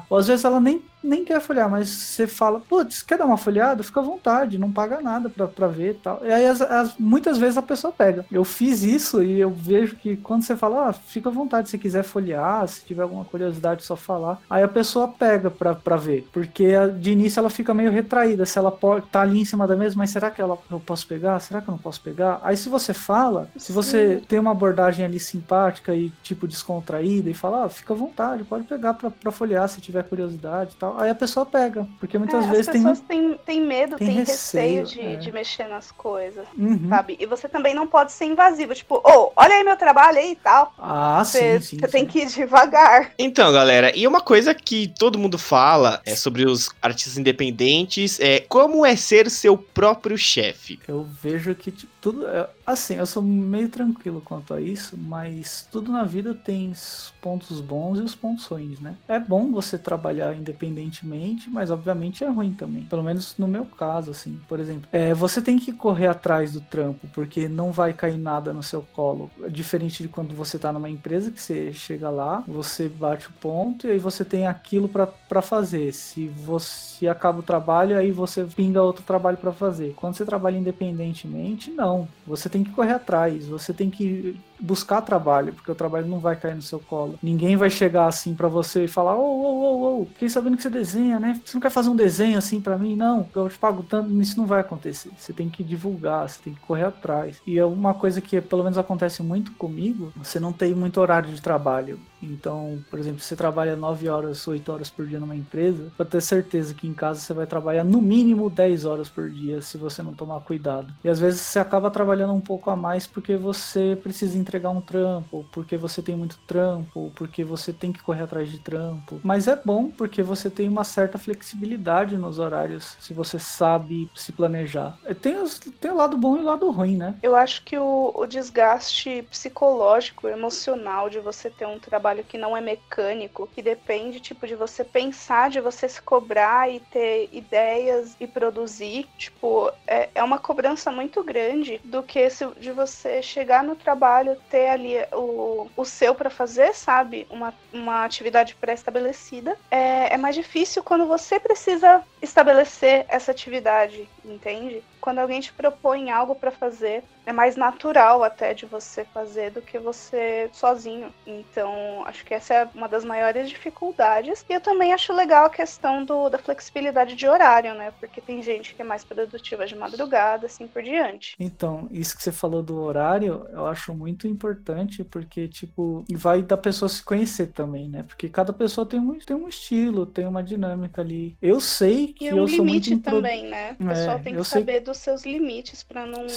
Ou às vezes ela nem, nem quer folhear, mas você fala, putz, quer dar uma folhada? Fica à vontade, não paga nada pra, pra ver e tal. E aí as- as- muitas vezes a pessoa pega. Eu fiz isso e eu vejo que quando você fala, ah, fica à vontade, se quiser folhear, se tiver alguma curiosidade, só falar. Aí a pessoa pega pra, pra ver. Porque de início ela fica meio retraída. Se ela pode, tá ali em cima da mesa, mas será que ela, eu posso pegar? Será que eu não posso pegar? Aí se você fala, se você tem uma abordagem ali simpática e tipo descontraída e fala, ah, fica à vontade, pode pegar pra, pra folhear se tiver curiosidade e tal. Aí a pessoa pega. Porque muitas É, vezes as tem. pessoas têm, têm medo, tem têm receio, receio, de, é. de mexer nas coisas, Uhum. sabe? E você também não pode ser invasivo, tipo, ô, olha aí meu trabalho aí e tal. Ah, Você sim, sim. você tem sim. que ir devagar. Então, galera, e uma coisa que todo mundo fala é sobre os artistas independentes é como é ser seu próprio chefe. Eu vejo que tipo, tudo. é- Assim, eu sou meio tranquilo quanto a isso, mas tudo na vida tem os pontos bons e os pontos ruins, né? É bom você trabalhar independentemente, mas obviamente é ruim também. Pelo menos no meu caso, assim. Por exemplo, é, você tem que correr atrás do trampo, porque não vai cair nada no seu colo. Diferente de quando você tá numa empresa que você chega lá, você bate o ponto e aí você tem aquilo pra fazer. Se você acaba o trabalho, aí você pinga outro trabalho pra fazer. Quando você trabalha independentemente, não. Você tem que correr atrás, você tem que buscar trabalho, porque o trabalho não vai cair no seu colo. Ninguém vai chegar assim pra você e falar: Ô, ô, ô, ô, fiquei sabendo que você desenha, né? Você não quer fazer um desenho assim pra mim? Não, eu te pago tanto. Isso não vai acontecer. Você tem que divulgar, você tem que correr atrás. E é uma coisa que pelo menos acontece muito comigo: você não tem muito horário de trabalho. Então, por exemplo, você trabalha 9 horas, 8 horas por dia numa empresa, pode ter certeza que em casa você vai trabalhar no mínimo 10 horas por dia se você não tomar cuidado. E às vezes você acaba trabalhando um pouco a mais porque você precisa entregar um trampo, porque você tem muito trampo, porque você tem que correr atrás de trampo. Mas é bom porque você tem uma certa flexibilidade nos horários, se você sabe se planejar. Tem, os, tem o lado bom e o lado ruim, né? Eu acho que o, o desgaste psicológico, emocional de você ter um trabalho que não é mecânico, que depende tipo de você pensar, de você se cobrar e ter ideias e produzir, tipo, é, é uma cobrança muito grande do que se, de você chegar no trabalho, ter ali o, o seu para fazer, sabe? Uma, uma atividade pré-estabelecida. É, é mais difícil quando você precisa estabelecer essa atividade, entende? Quando alguém te propõe algo para fazer, é mais natural até de você fazer do que você sozinho. Então, acho que essa é uma das maiores dificuldades. E eu também acho legal a questão do, da flexibilidade de horário, né? Porque tem gente que é mais produtiva de madrugada, assim por diante. Então, isso que você falou do horário, eu acho muito importante, porque, tipo, vai da pessoa se conhecer também, né? Porque cada pessoa tem um, tem um estilo, tem uma dinâmica ali. Eu sei que e um eu limite sou muito também, né? O pessoal é, tem que sei... saber dos seus limites para não, não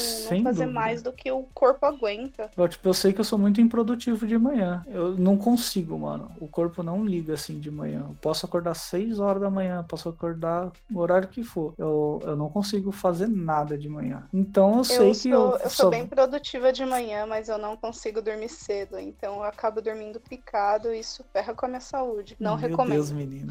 fazer dúvida. mais do que o corpo aguenta. Eu, tipo, eu sei que eu sou muito improdutivo de manhã. Eu não consigo, mano. O corpo não liga assim de manhã. Eu posso acordar 6 horas da manhã, posso acordar o horário que for. Eu, eu não consigo fazer nada de manhã. Então eu sei eu que sou, eu. Eu sou bem produtiva de manhã, mas eu não consigo dormir cedo. Então eu acabo dormindo picado e isso ferra com a minha saúde. Não Meu recomendo. Deus, menino.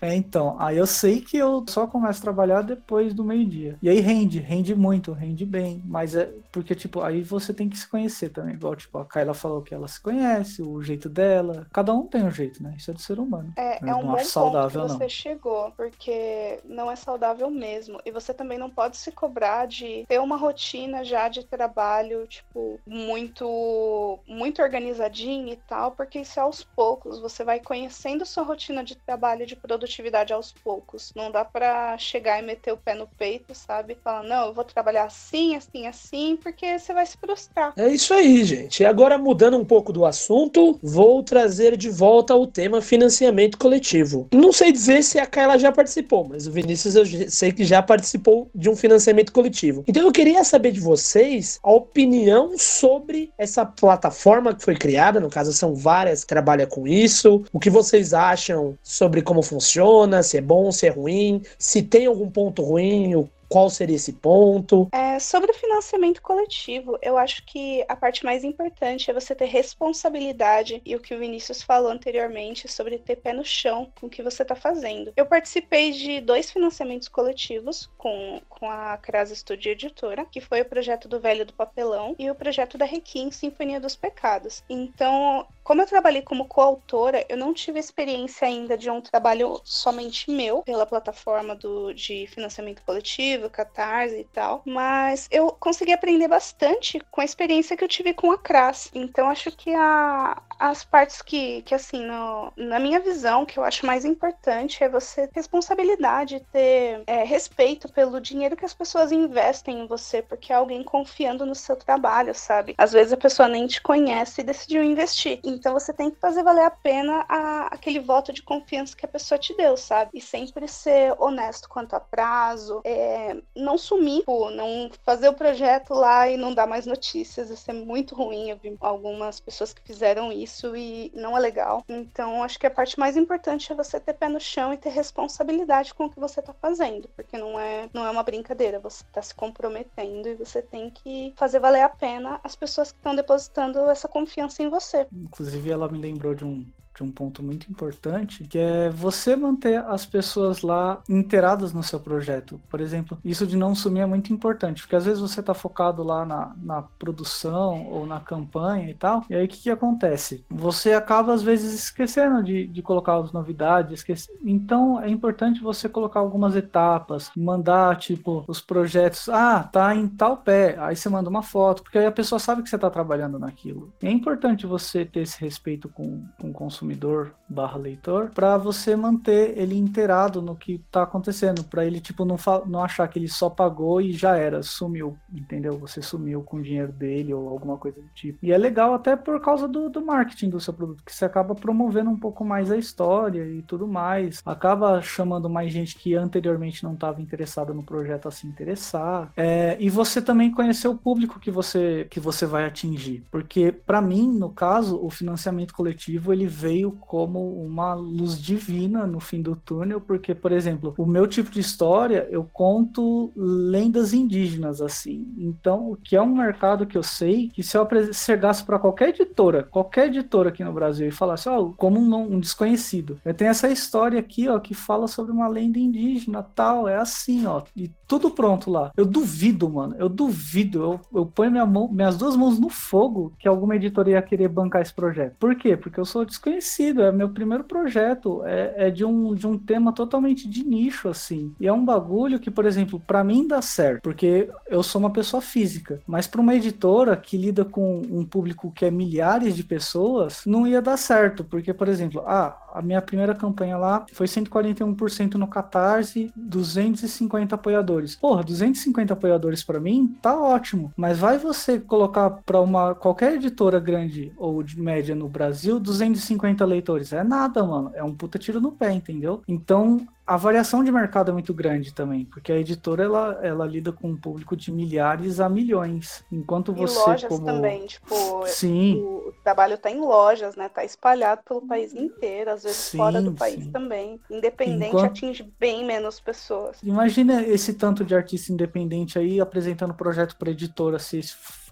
É. é, então. Aí eu sei que eu só começo a trabalhar depois do meio-dia. E aí rende, rende muito, rende bem. Mas é porque, tipo, aí você tem que se conhecer também. Igual, tipo, a Kyla falou que ela se conhece, o jeito dela. Cada um tem um jeito, né? Isso é do ser humano. É, Eu é um bom saudável, ponto que você não. chegou, porque não é saudável mesmo. E você também não pode se cobrar de ter uma rotina já de trabalho, tipo, muito, muito organizadinha e tal, porque isso é aos poucos. Você vai conhecendo sua rotina de trabalho de produtividade aos poucos. Não dá pra chegar e meter o pé no peito, sabe? Falar, não, eu vou trabalhar assim, assim, assim, porque você vai se frustrar. É isso aí, gente. E agora, mudando um pouco do assunto, vou trazer de volta o tema financiamento coletivo. Não sei dizer se a Kayla já participou, mas o Vinícius eu sei que já participou de um financiamento coletivo. Então eu queria saber de vocês a opinião sobre essa plataforma que foi criada, no caso são várias que trabalham com isso, o que vocês acham sobre como funciona, se é bom, se é ruim, se tem algum ponto ruim, o qual seria esse ponto? É, sobre o financiamento coletivo, eu acho que a parte mais importante é você ter responsabilidade e o que o Vinícius falou anteriormente sobre ter pé no chão com o que você está fazendo. Eu participei de dois financiamentos coletivos com, com a Crasa Studio Editora, que foi o projeto do Velho do Papelão e o projeto da Requiem Sinfonia dos Pecados. Então, como eu trabalhei como coautora, eu não tive experiência ainda de um trabalho somente meu pela plataforma do, de financiamento coletivo Catarse e tal, mas eu consegui aprender bastante com a experiência que eu tive com a CRAS. Então acho que a, as partes que, que assim, no, na minha visão, que eu acho mais importante é você ter responsabilidade, ter é, respeito pelo dinheiro que as pessoas investem em você, porque é alguém confiando no seu trabalho, sabe? Às vezes a pessoa nem te conhece e decidiu investir. Então você tem que fazer valer a pena a, aquele voto de confiança que a pessoa te deu, sabe? E sempre ser honesto quanto a prazo, é, não sumir, tipo, não fazer o projeto lá e não dar mais notícias. Isso é muito ruim. Eu vi algumas pessoas que fizeram isso e não é legal. Então, acho que a parte mais importante é você ter pé no chão e ter responsabilidade com o que você tá fazendo, porque não é, não é uma brincadeira. Você tá se comprometendo e você tem que fazer valer a pena as pessoas que estão depositando essa confiança em você. Inclusive, ela me lembrou de um de um ponto muito importante, que é você manter as pessoas lá inteiradas no seu projeto. Por exemplo, isso de não sumir é muito importante, porque às vezes você está focado lá na, na produção ou na campanha e tal, e aí o que, que acontece? Você acaba às vezes esquecendo de, de colocar as novidades, esquece... então é importante você colocar algumas etapas, mandar tipo os projetos, ah, tá em tal pé, aí você manda uma foto, porque aí a pessoa sabe que você está trabalhando naquilo. É importante você ter esse respeito com, com o consumidor consumidor barra leitor para você manter ele inteirado no que tá acontecendo, para ele tipo não, não achar que ele só pagou e já era, sumiu, entendeu? Você sumiu com o dinheiro dele ou alguma coisa do tipo. E é legal até por causa do, do marketing do seu produto, que você acaba promovendo um pouco mais a história e tudo mais, acaba chamando mais gente que anteriormente não estava interessada no projeto a se interessar. É, e você também conhecer o público que você que você vai atingir, porque para mim, no caso, o financiamento coletivo ele veio como uma luz divina no fim do túnel, porque, por exemplo, o meu tipo de história eu conto lendas indígenas assim. Então, o que é um mercado que eu sei que se eu chegasse para qualquer editora, qualquer editora aqui no Brasil e falasse, ó, oh, como um, um, desconhecido, eu tenho essa história aqui, ó, que fala sobre uma lenda indígena, tal, é assim, ó, e tudo pronto lá. Eu duvido, mano, eu duvido, eu, eu ponho minha mão, minhas duas mãos no fogo que alguma editora ia querer bancar esse projeto. Por quê? Porque eu sou desconhecido, é meu primeiro projeto, é, é de, um, de um tema totalmente de nicho, assim. E é um bagulho que, por exemplo, para mim dá certo, porque eu sou uma pessoa física, mas para uma editora que lida com um público que é milhares de pessoas, não ia dar certo, porque, por exemplo, ah, a minha primeira campanha lá foi 141% no Catarse, 250 apoiadores. Porra, 250 apoiadores para mim tá ótimo, mas vai você colocar para uma qualquer editora grande ou de média no Brasil 250 leitores? É nada, mano. É um puta tiro no pé, entendeu? Então, a variação de mercado é muito grande também, porque a editora ela, ela lida com um público de milhares a milhões, enquanto e você lojas como também, tipo, sim. o trabalho tá em lojas, né? Tá espalhado pelo país inteiro, às vezes sim, fora do país sim. também. Independente enquanto... atinge bem menos pessoas. Imagina esse tanto de artista independente aí apresentando projeto para editora se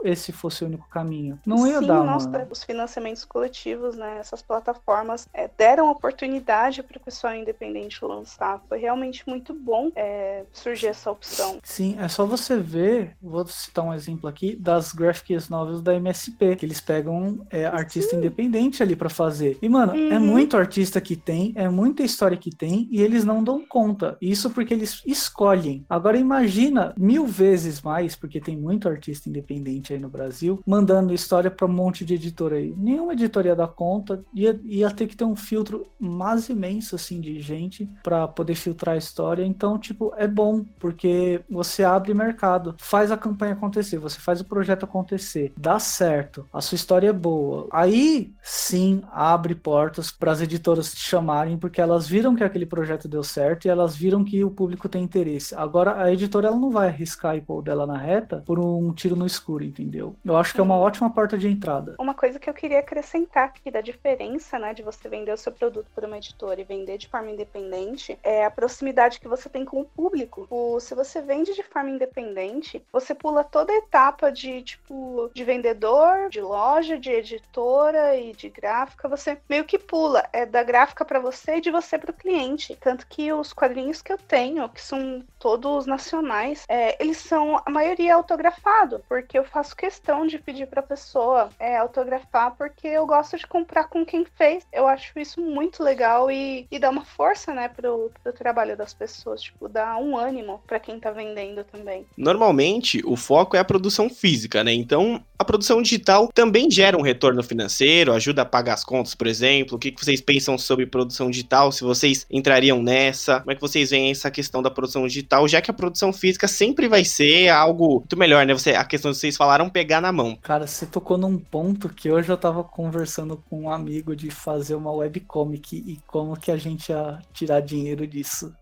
esse fosse o único caminho. Não ia Sim, dar, mano. Os financiamentos coletivos, né? Essas plataformas é, deram oportunidade para o pessoal independente lançar. Foi realmente muito bom é, surgir essa opção. Sim, é só você ver, vou citar um exemplo aqui, das graphic novels da MSP, que eles pegam é, artista Sim. independente ali para fazer. E, mano, é uhum. é muito artista que tem, é muita história que tem, e eles não dão conta. Isso porque eles escolhem. Agora imagina mil vezes mais, porque tem muito artista independente aí no Brasil, mandando história para um monte de editora aí. Nenhuma editora ia dar conta, ia, ia ter que ter um filtro mais imenso, assim, de gente para poder filtrar a história. Então, tipo, é bom, porque você abre mercado, faz a campanha acontecer, você faz o projeto acontecer, dá certo, a sua história é boa. Aí, sim, abre portas para as editoras te chamarem, porque elas viram que aquele projeto deu certo e elas viram que o público tem interesse. Agora, a editora ela não vai arriscar e pôr dela na reta por um tiro no escuro, entendeu? Eu acho que é uma ótima porta de entrada. Uma coisa que eu queria acrescentar aqui da diferença, né, de você vender o seu produto por uma editora e vender de forma independente é a proximidade que você tem com o público. O, se você vende de forma independente, você pula toda a etapa de tipo de vendedor, de loja, de editora e de gráfica, você meio que pula é da gráfica para você e de você para o cliente. Tanto que os quadrinhos que eu tenho, que são todos nacionais, é, eles são a maioria autografado, porque eu faço faço questão de pedir para a pessoa é, autografar, porque eu gosto de comprar com quem fez. Eu acho isso muito legal e, e dá uma força, né, pro, pro trabalho das pessoas. Tipo, dá um ânimo para quem tá vendendo também. Normalmente, o foco é a produção física, né? Então, a produção digital também gera um retorno financeiro, ajuda a pagar as contas, por exemplo. O que, que vocês pensam sobre produção digital? Se vocês entrariam nessa? Como é que vocês veem essa questão da produção digital? Já que a produção física sempre vai ser algo muito melhor, né? Você, a questão de vocês falaram pegar na mão. Cara, você tocou num ponto que hoje eu tava conversando com um amigo de fazer uma webcomic e como que a gente ia tirar dinheiro disso.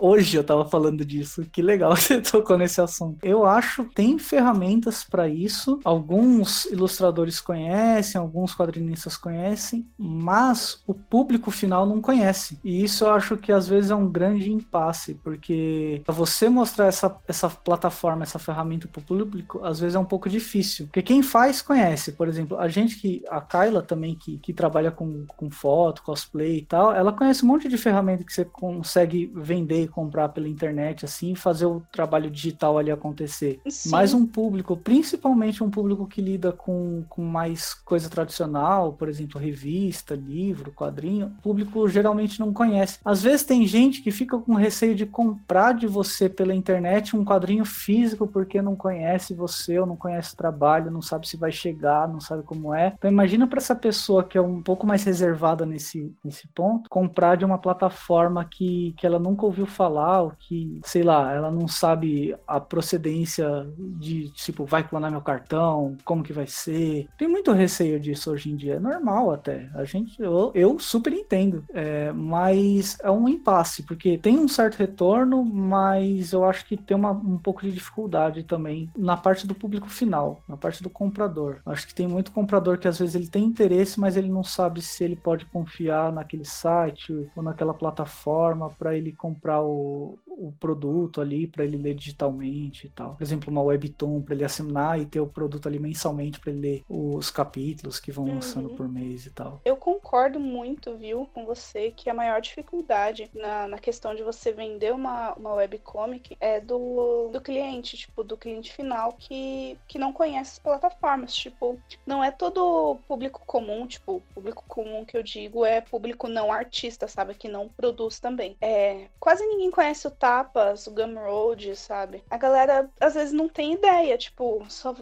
Hoje eu tava falando disso. Que legal que você tocou nesse assunto. Eu acho que tem ferramentas para isso. Alguns ilustradores conhecem, alguns quadrinistas conhecem, mas o público final não conhece. E isso eu acho que às vezes é um grande impasse, porque você mostrar essa, essa plataforma, essa ferramenta para o público, às vezes é um pouco difícil. Porque quem faz conhece. Por exemplo, a gente que. A Kyla também, que, que trabalha com, com foto, cosplay e tal, ela conhece um monte de ferramenta que você consegue vender e comprar pela internet, assim, fazer o trabalho digital ali acontecer. Sim. Mas um público, principalmente um público que lida com, com mais coisa tradicional, por exemplo, revista, livro, quadrinho, o público geralmente não conhece. Às vezes tem gente que fica com receio de comprar de você pela internet um quadrinho físico porque não conhece você ou não conhece o trabalho, não sabe se vai chegar, não sabe como é. Então imagina para essa pessoa que é um pouco mais reservada nesse, nesse ponto, comprar de uma plataforma que, que ela nunca ouviu falar, ou que, sei lá, ela não sabe a procedência de, tipo, vai clonar meu cartão, como que vai ser. Tem muito receio disso hoje em dia, é normal até. A gente, eu, eu super entendo, é, mas é um impasse, porque tem um certo retorno, mas eu acho que tem uma, um pouco de dificuldade também na parte do público final, na parte do comprador. Acho que tem muito comprador que às vezes ele tem interesse, mas ele não sabe se ele pode confiar naquele site ou naquela plataforma para ele comprar o, o produto ali para ele ler digitalmente e tal. Por exemplo, uma webtoon para ele assinar e ter o produto ali mensalmente para ele ler os capítulos que vão uhum. lançando por mês e tal. Eu concordo muito, viu, com você que a maior dificuldade na, na questão de você vender uma, uma webcomic é do, do cliente, tipo, do cliente final que, que não conhece as plataformas. Tipo, não é todo público comum, tipo, público comum que eu digo é público não artista, sabe? Que não produz também. É, quase ninguém conhece o Tapas, o Gumroad, sabe? A galera às vezes não tem ideia, tipo, só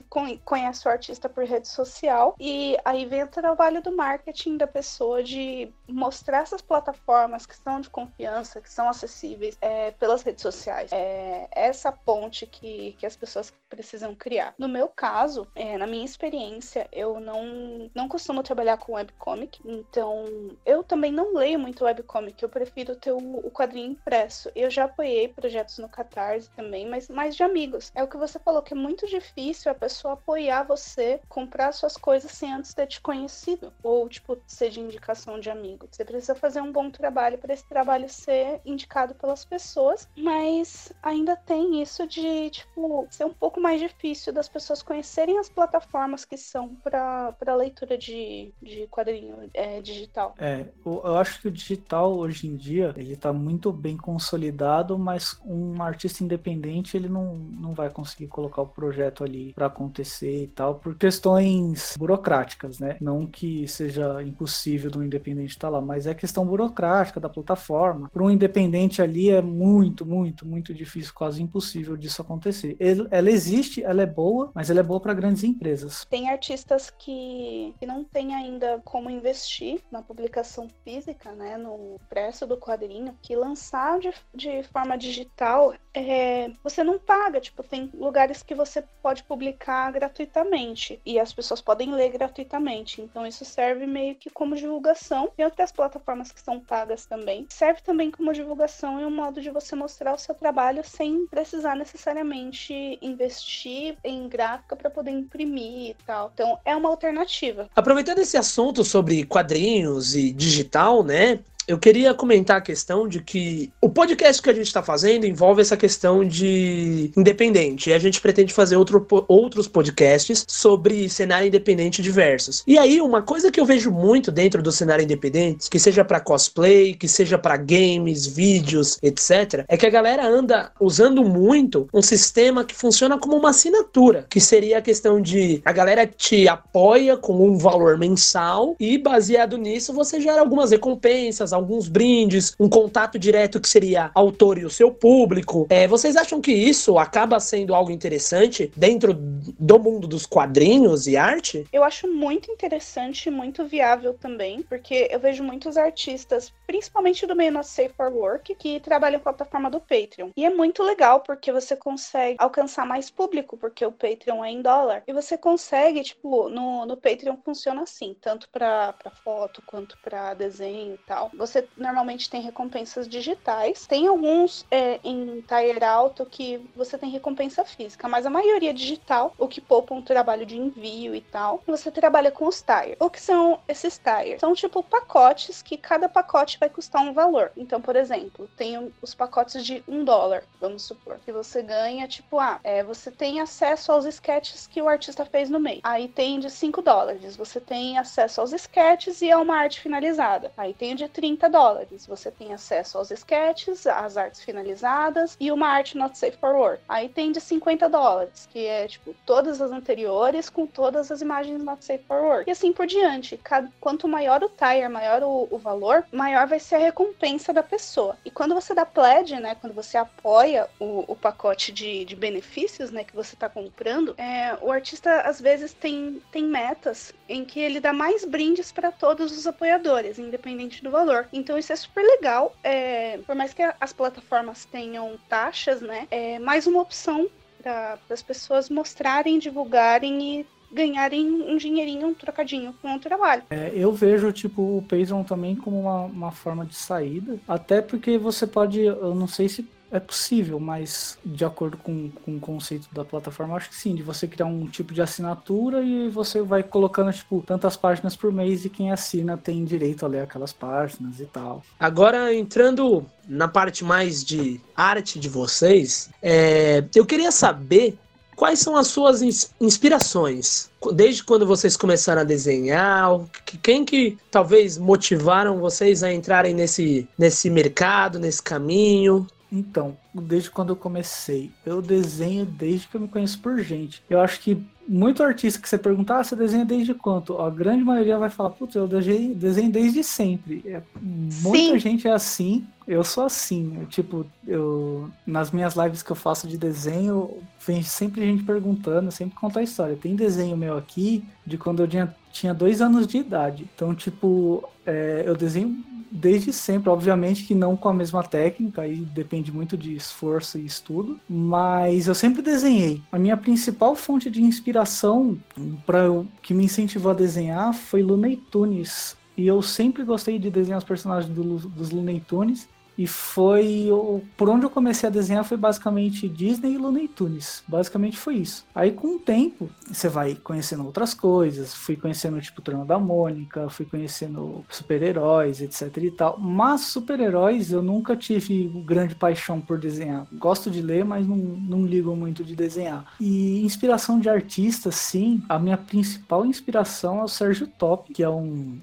conhece o artista por rede social e aí vem o trabalho do marketing da pessoa de mostrar essas plataformas que são de confiança, que são acessíveis é, pelas redes sociais. É essa ponte que, que as pessoas precisam criar. No meu caso, é, na minha experiência, eu não, não costumo trabalhar com webcomic, então eu também não leio muito webcomic, eu prefiro ter o, quadrinho impresso. Eu já apoiei apoiei projetos no Catarse também, mas mais de amigos. É o que você falou, que é muito difícil a pessoa apoiar você, comprar suas coisas sem antes ter te conhecido. Ou, tipo, ser de indicação de amigo. Você precisa fazer um bom trabalho para esse trabalho ser indicado pelas pessoas, mas ainda tem isso de, tipo, ser um pouco mais difícil das pessoas conhecerem as plataformas que são para leitura de, de quadrinho é, digital. É, eu acho que o digital hoje em dia, ele tá muito bem consolidado, mas um artista independente ele não, não vai conseguir colocar o projeto ali para acontecer e tal, por questões burocráticas, né? Não que seja impossível do independente estar tá lá, mas é questão burocrática da plataforma. Para um independente ali é muito, muito, muito difícil, quase impossível disso acontecer. Ele, ela existe, ela é boa, mas ela é boa para grandes empresas. Tem artistas que, que não têm ainda como investir na publicação física, né? No preço do quadrinho, que lançar de, de forma forma digital, é, você não paga. Tipo, tem lugares que você pode publicar gratuitamente e as pessoas podem ler gratuitamente. Então, isso serve meio que como divulgação. Tem outras plataformas que são pagas também. Serve também como divulgação e um modo de você mostrar o seu trabalho sem precisar necessariamente investir em gráfica para poder imprimir e tal. Então, é uma alternativa. Aproveitando esse assunto sobre quadrinhos e digital, né? Eu queria comentar a questão de que o podcast que a gente está fazendo envolve essa questão de independente. E a gente pretende fazer outro, outros podcasts sobre cenário independente diversos. E aí, uma coisa que eu vejo muito dentro do cenário independente, que seja para cosplay, que seja para games, vídeos, etc., é que a galera anda usando muito um sistema que funciona como uma assinatura, que seria a questão de a galera te apoia com um valor mensal e baseado nisso você gera algumas recompensas alguns brindes, um contato direto que seria autor e o seu público. É, vocês acham que isso acaba sendo algo interessante dentro do mundo dos quadrinhos e arte? Eu acho muito interessante muito viável também, porque eu vejo muitos artistas, principalmente do meio Not Safe for Work, que trabalham com a plataforma do Patreon. E é muito legal porque você consegue alcançar mais público, porque o Patreon é em dólar. E você consegue, tipo, no, no Patreon funciona assim, tanto para foto quanto para desenho e tal você normalmente tem recompensas digitais. Tem alguns é, em tier alto que você tem recompensa física, mas a maioria é digital, o que poupa um trabalho de envio e tal. Você trabalha com os tires. O que são esses tires? São tipo pacotes que cada pacote vai custar um valor. Então, por exemplo, tem os pacotes de um dólar, vamos supor, que você ganha, tipo, ah, é, você tem acesso aos sketches que o artista fez no mês. Aí tem de 5 dólares, você tem acesso aos sketches e a uma arte finalizada. Aí tem de 30 30 dólares. Você tem acesso aos sketches, às artes finalizadas e uma arte not safe for work. Aí tem de 50 dólares, que é tipo todas as anteriores, com todas as imagens not safe for work. E assim por diante. Quanto maior o tire, maior o, o valor, maior vai ser a recompensa da pessoa. E quando você dá pledge, né? Quando você apoia o, o pacote de, de benefícios, né? Que você está comprando, é, o artista às vezes tem, tem metas em que ele dá mais brindes para todos os apoiadores, independente do valor. Então isso é super legal. É, por mais que as plataformas tenham taxas, né? É mais uma opção para as pessoas mostrarem, divulgarem e ganharem um dinheirinho, um trocadinho com o trabalho. É, eu vejo, tipo, o Patreon também como uma, uma forma de saída, até porque você pode, eu não sei se é possível, mas de acordo com, com o conceito da plataforma, acho que sim, de você criar um tipo de assinatura e você vai colocando, tipo, tantas páginas por mês e quem assina tem direito a ler aquelas páginas e tal. Agora, entrando na parte mais de arte de vocês, é, eu queria saber quais são as suas inspirações? Desde quando vocês começaram a desenhar, quem que talvez motivaram vocês a entrarem nesse, nesse mercado, nesse caminho? Então, desde quando eu comecei, eu desenho desde que eu me conheço por gente. Eu acho que muito artista que você perguntar, ah, você desenha desde quanto? A grande maioria vai falar, putz, eu desenho, desenho desde sempre. É, muita Sim. gente é assim, eu sou assim. Eu, tipo, eu nas minhas lives que eu faço de desenho, vem sempre gente perguntando, sempre conta a história. Tem desenho meu aqui de quando eu tinha, tinha dois anos de idade. Então, tipo, é, eu desenho desde sempre, obviamente que não com a mesma técnica, aí depende muito de esforço e estudo, mas eu sempre desenhei. A minha principal fonte de inspiração para que me incentivou a desenhar foi Looney Tunes. E eu sempre gostei de desenhar os personagens do, dos Looney Tunes. E foi. Por onde eu comecei a desenhar foi basicamente Disney e Looney Tunes. Basicamente foi isso. Aí com o tempo, você vai conhecendo outras coisas. Fui conhecendo, tipo, Turma da Mônica, fui conhecendo super-heróis, etc e tal. Mas super-heróis eu nunca tive grande paixão por desenhar. Gosto de ler, mas não, não ligo muito de desenhar. E inspiração de artista, sim. A minha principal inspiração é o Sérgio Top, que é um,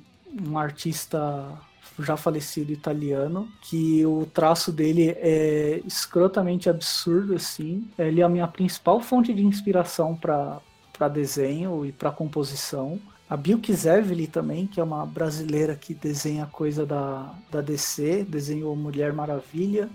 um artista já falecido italiano, que o traço dele é escrotamente absurdo, assim. Ele é a minha principal fonte de inspiração para desenho e para composição. A Bill Kizevely também, que é uma brasileira que desenha coisa da, da DC, desenhou Mulher Maravilha,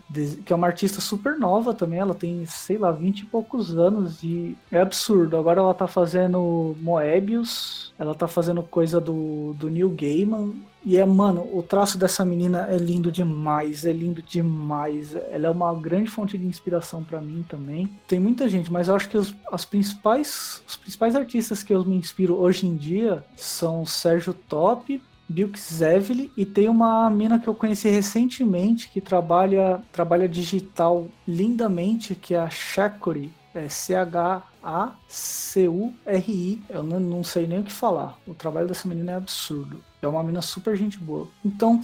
que é uma artista super nova também, ela tem, sei lá, 20 e poucos anos e é absurdo. Agora ela tá fazendo Moebius, ela tá fazendo coisa do, do Neil Gaiman, e é, mano, o traço dessa menina é lindo demais, é lindo demais. Ela é uma grande fonte de inspiração para mim também. Tem muita gente, mas eu acho que os, as principais, os principais artistas que eu me inspiro hoje em dia são Sérgio Top, Bilk Zevely e tem uma mina que eu conheci recentemente que trabalha trabalha digital lindamente, que é a Shakuri, é C-H-A-C-U-R-I. Eu não, sei nem o que falar. O trabalho dessa menina é absurdo. É uma mina super gente boa. Então,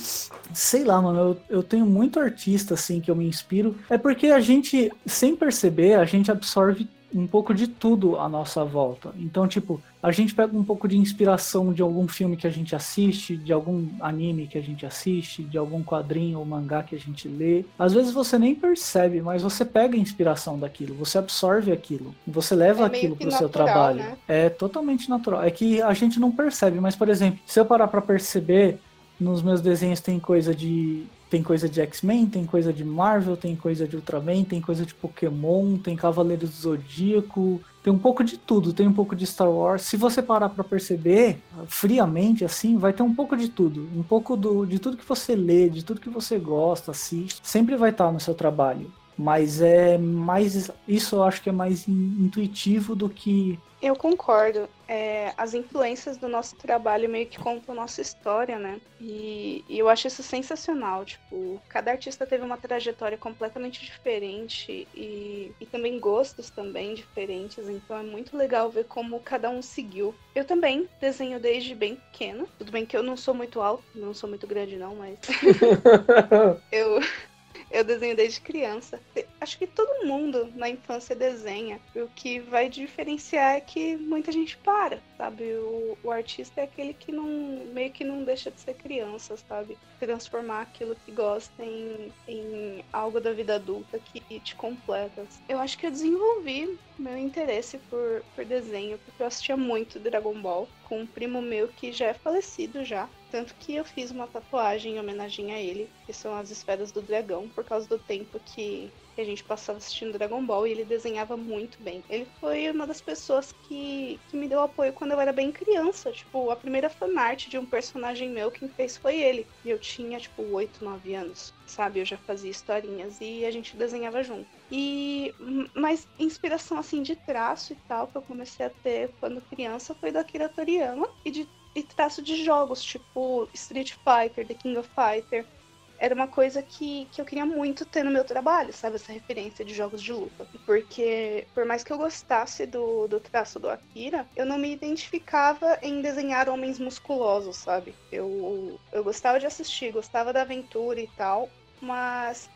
sei lá, mano, eu, eu tenho muito artista, assim, que eu me inspiro. É porque a gente, sem perceber, a gente absorve um pouco de tudo à nossa volta. Então, tipo, a gente pega um pouco de inspiração de algum filme que a gente assiste, de algum anime que a gente assiste, de algum quadrinho ou mangá que a gente lê. Às vezes você nem percebe, mas você pega a inspiração daquilo, você absorve aquilo, você leva é aquilo pro seu trabalho. Né? É totalmente natural. É que a gente não percebe, mas por exemplo, se eu parar para perceber, nos meus desenhos tem coisa de tem coisa de X-Men, tem coisa de Marvel, tem coisa de Ultraman, tem coisa de Pokémon, tem Cavaleiros do Zodíaco, tem um pouco de tudo, tem um pouco de Star Wars. Se você parar para perceber friamente assim, vai ter um pouco de tudo, um pouco do, de tudo que você lê, de tudo que você gosta, assiste, sempre vai estar no seu trabalho. Mas é mais isso eu acho que é mais intuitivo do que eu concordo. É, as influências do nosso trabalho meio que contam nossa história, né? E, e, eu acho isso sensacional. Tipo, cada artista teve uma trajetória completamente diferente e, e também gostos também diferentes. Então é muito legal ver como cada um seguiu. Eu também desenho desde bem pequena. Tudo bem que eu não sou muito alto, não sou muito grande não, mas eu eu desenho desde criança. acho que todo mundo na infância desenha. O que vai diferenciar é que muita gente para, sabe? O, o artista é aquele que não meio que não deixa de ser criança, sabe? Transformar aquilo que gosta em, em algo da vida adulta que te completa. Eu acho que eu desenvolvi meu interesse por, por desenho, porque eu assistia muito Dragon Ball com um primo meu que já é falecido já. Tanto que eu fiz uma tatuagem em homenagem a ele, que são as esferas do dragão, por causa do tempo que a gente passava assistindo Dragon Ball e ele desenhava muito bem. Ele foi uma das pessoas que, que me deu apoio quando eu era bem criança. Tipo, a primeira fanart de um personagem meu quem fez foi ele. E eu tinha, tipo, 8, 9 anos, sabe? Eu já fazia historinhas e a gente desenhava junto. E mas inspiração assim de traço e tal que eu comecei a ter quando criança foi da Akira Toriyama e de e traço de jogos, tipo Street Fighter, The King of Fighter. Era uma coisa que, que eu queria muito ter no meu trabalho, sabe? Essa referência de jogos de luta. Porque, por mais que eu gostasse do, do traço do Akira, eu não me identificava em desenhar homens musculosos, sabe? Eu, eu gostava de assistir, gostava da aventura e tal, mas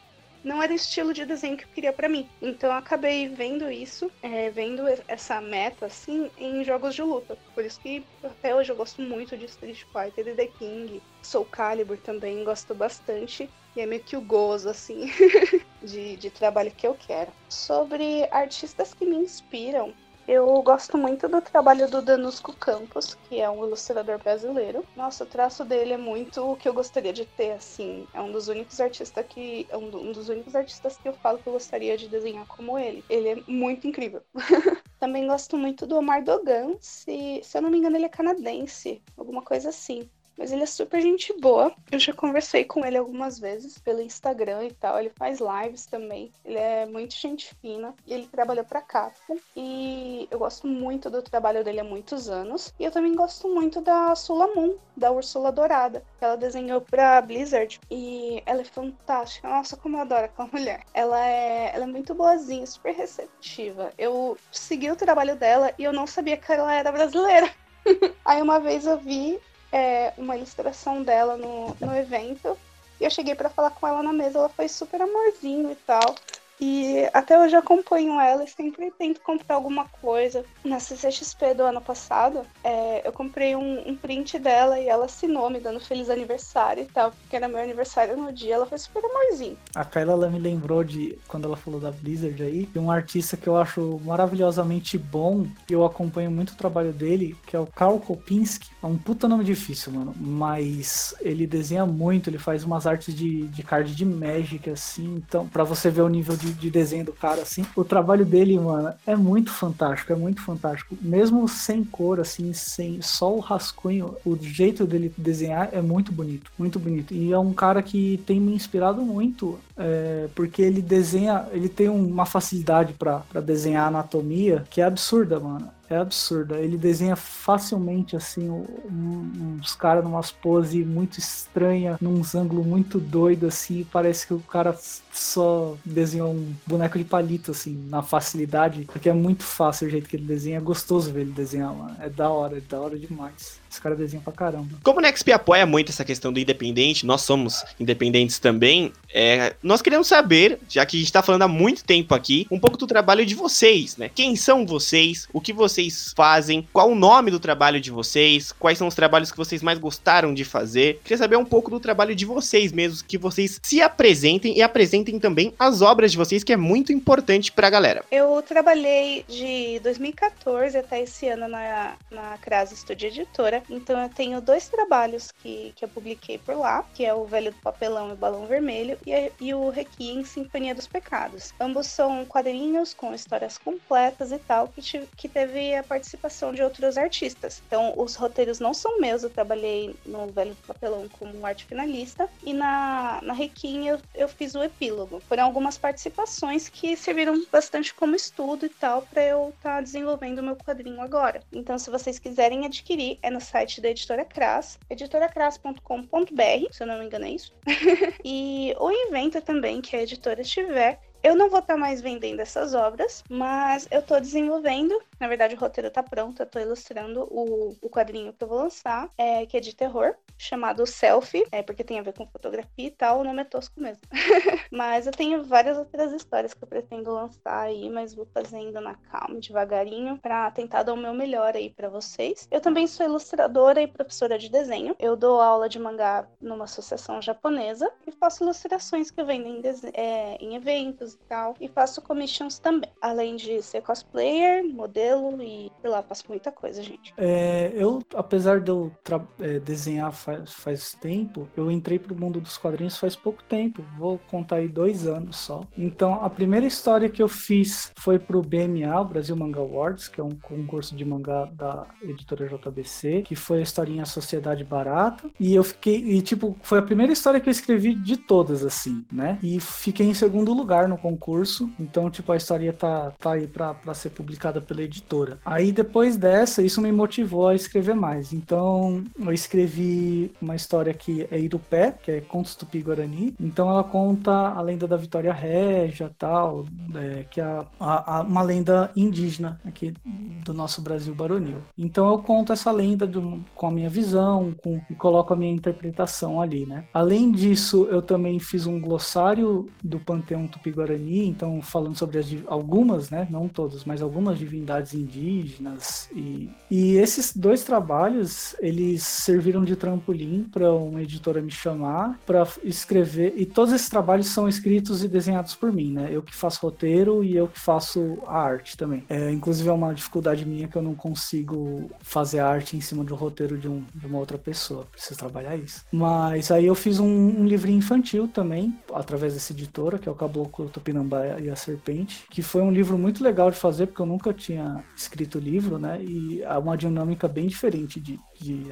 não era o estilo de desenho que eu queria para mim. Então eu acabei vendo isso, é, vendo essa meta assim em jogos de luta. Por isso que até hoje eu gosto muito de Street Fighter e The King. Soul Calibur também gosto bastante. E é meio que o gozo, assim, de, de trabalho que eu quero. Sobre artistas que me inspiram, eu gosto muito do trabalho do Danusco Campos, que é um ilustrador brasileiro. Nossa, o traço dele é muito o que eu gostaria de ter, assim. É um dos únicos artistas que. É um dos únicos artistas que eu falo que eu gostaria de desenhar como ele. Ele é muito incrível. Também gosto muito do Omar Dogan, se, se eu não me engano, ele é canadense, alguma coisa assim. Mas ele é super gente boa. Eu já conversei com ele algumas vezes pelo Instagram e tal. Ele faz lives também. Ele é muito gente fina. Ele trabalhou pra Capcom. E eu gosto muito do trabalho dele há muitos anos. E eu também gosto muito da Sula Moon, da Úrsula Dourada. Ela desenhou pra Blizzard. E ela é fantástica. Nossa, como eu adoro aquela mulher. Ela é, ela é muito boazinha, super receptiva. Eu segui o trabalho dela e eu não sabia que ela era brasileira. Aí uma vez eu vi é, uma ilustração dela no, no evento. E eu cheguei para falar com ela na mesa, ela foi super amorzinho e tal. E até hoje acompanho ela e sempre tento comprar alguma coisa. Na CCXP do ano passado, é, eu comprei um, um, print dela e ela assinou me dando feliz aniversário e tal, porque era meu aniversário no dia. Ela foi super amorzinho. A Kyla ela me lembrou de, quando ela falou da Blizzard aí, de um artista que eu acho maravilhosamente bom, e eu acompanho muito o trabalho dele, que é o Karl Kopinski. É um puta nome difícil, mano, mas ele desenha muito, ele faz umas artes de, de card de Magic, assim, então, para você ver o nível de de, de, desenho do cara, assim. O trabalho dele, mano, é muito fantástico, é muito fantástico. Mesmo sem cor, assim, sem só o rascunho, o jeito dele desenhar é muito bonito, muito bonito. E é um cara que tem me inspirado muito, é, porque ele desenha, ele tem uma facilidade para desenhar anatomia que é absurda, mano é absurda. Ele desenha facilmente assim um, uns caras numas pose muito estranha, num ângulo muito doido assim, parece que o cara só desenhou um boneco de palito assim, na facilidade, porque é muito fácil o jeito que ele desenha, é gostoso ver ele desenhar, mano. É da hora, é da hora demais. Esse cara desenha pra caramba. Como o NextP apoia muito essa questão do independente, nós somos independentes também, é, nós queremos saber, já que a gente tá falando há muito tempo aqui, um pouco do trabalho de vocês, né? Quem são vocês? O que vocês fazem? Qual o nome do trabalho de vocês? Quais são os trabalhos que vocês mais gostaram de fazer? Queria saber um pouco do trabalho de vocês mesmos, que vocês se apresentem e apresentem também as obras de vocês, que é muito importante pra galera. Eu trabalhei de 2014 até esse ano na, na Crasa Studio Editora. Então eu tenho dois trabalhos que, que eu publiquei por lá, que é o Velho do Papelão e o Balão Vermelho e, e o Requiem Sinfonia dos Pecados. Ambos são quadrinhos com histórias completas e tal, que, que teve a participação de outros artistas. Então os roteiros não são meus, eu trabalhei no Velho do Papelão como arte finalista e na, na Requiem eu, eu fiz o epílogo. Foram algumas participações que serviram bastante como estudo e tal para eu estar tá desenvolvendo o meu quadrinho agora. Então se vocês quiserem adquirir, é no site da editora Cras, editoracras.com.br, se eu não me engano é isso. e o Inventa também, que a editora tiver, eu não vou estar tá mais vendendo essas obras, mas eu estou desenvolvendo. Na verdade, o roteiro está pronto, eu estou ilustrando o, o quadrinho que eu vou lançar, é, que é de terror, chamado Selfie, é, porque tem a ver com fotografia e tal, o nome é tosco mesmo. mas eu tenho várias outras histórias que eu pretendo lançar aí, mas vou fazendo na calma, devagarinho, para tentar dar o meu melhor aí para vocês. Eu também sou ilustradora e professora de desenho. Eu dou aula de mangá numa associação japonesa e faço ilustrações que vendem é, em eventos e tal. E faço commissions também. Além de ser cosplayer, modelo e, sei lá, faço muita coisa, gente. É, eu, apesar de eu é, desenhar faz, faz tempo, eu entrei pro mundo dos quadrinhos faz pouco tempo. Vou contar aí dois anos só. Então, a primeira história que eu fiz foi pro BMA, o Brasil Manga Awards, que é um concurso de mangá da editora JBC, que foi a historinha Sociedade Barata. E eu fiquei, e tipo, foi a primeira história que eu escrevi de todas, assim, né? E fiquei em segundo lugar no concurso. Então, tipo, a história tá, tá aí pra, pra ser publicada pela editora. Aí depois dessa, isso me motivou a escrever mais. Então, eu escrevi uma história que é Irupé, que é Contos Tupi-Guarani. Então, ela conta a lenda da Vitória Régia, tal, é, que é a, a, uma lenda indígena aqui do nosso Brasil baronil. Então, eu conto essa lenda do, com a minha visão com, e coloco a minha interpretação ali, né? Além disso, eu também fiz um glossário do Panteão Tupi-Guarani, então falando sobre as, algumas, né? Não todas, mas algumas divindades indígenas. E, e esses dois trabalhos, eles serviram de trampolim para uma editora me chamar para escrever. E todos esses trabalhos são escritos e desenhados por mim, né? Eu que faço roteiro e eu que faço a arte também. É, inclusive é uma dificuldade minha que eu não consigo fazer arte em cima um roteiro de, um, de uma outra pessoa. Preciso trabalhar isso. Mas aí eu fiz um, um livrinho infantil também, através dessa editora, que é o Caboclo Tupinambá e a Serpente, que foi um livro muito legal de fazer, porque eu nunca tinha escrito livro, né? E é uma dinâmica bem diferente de, de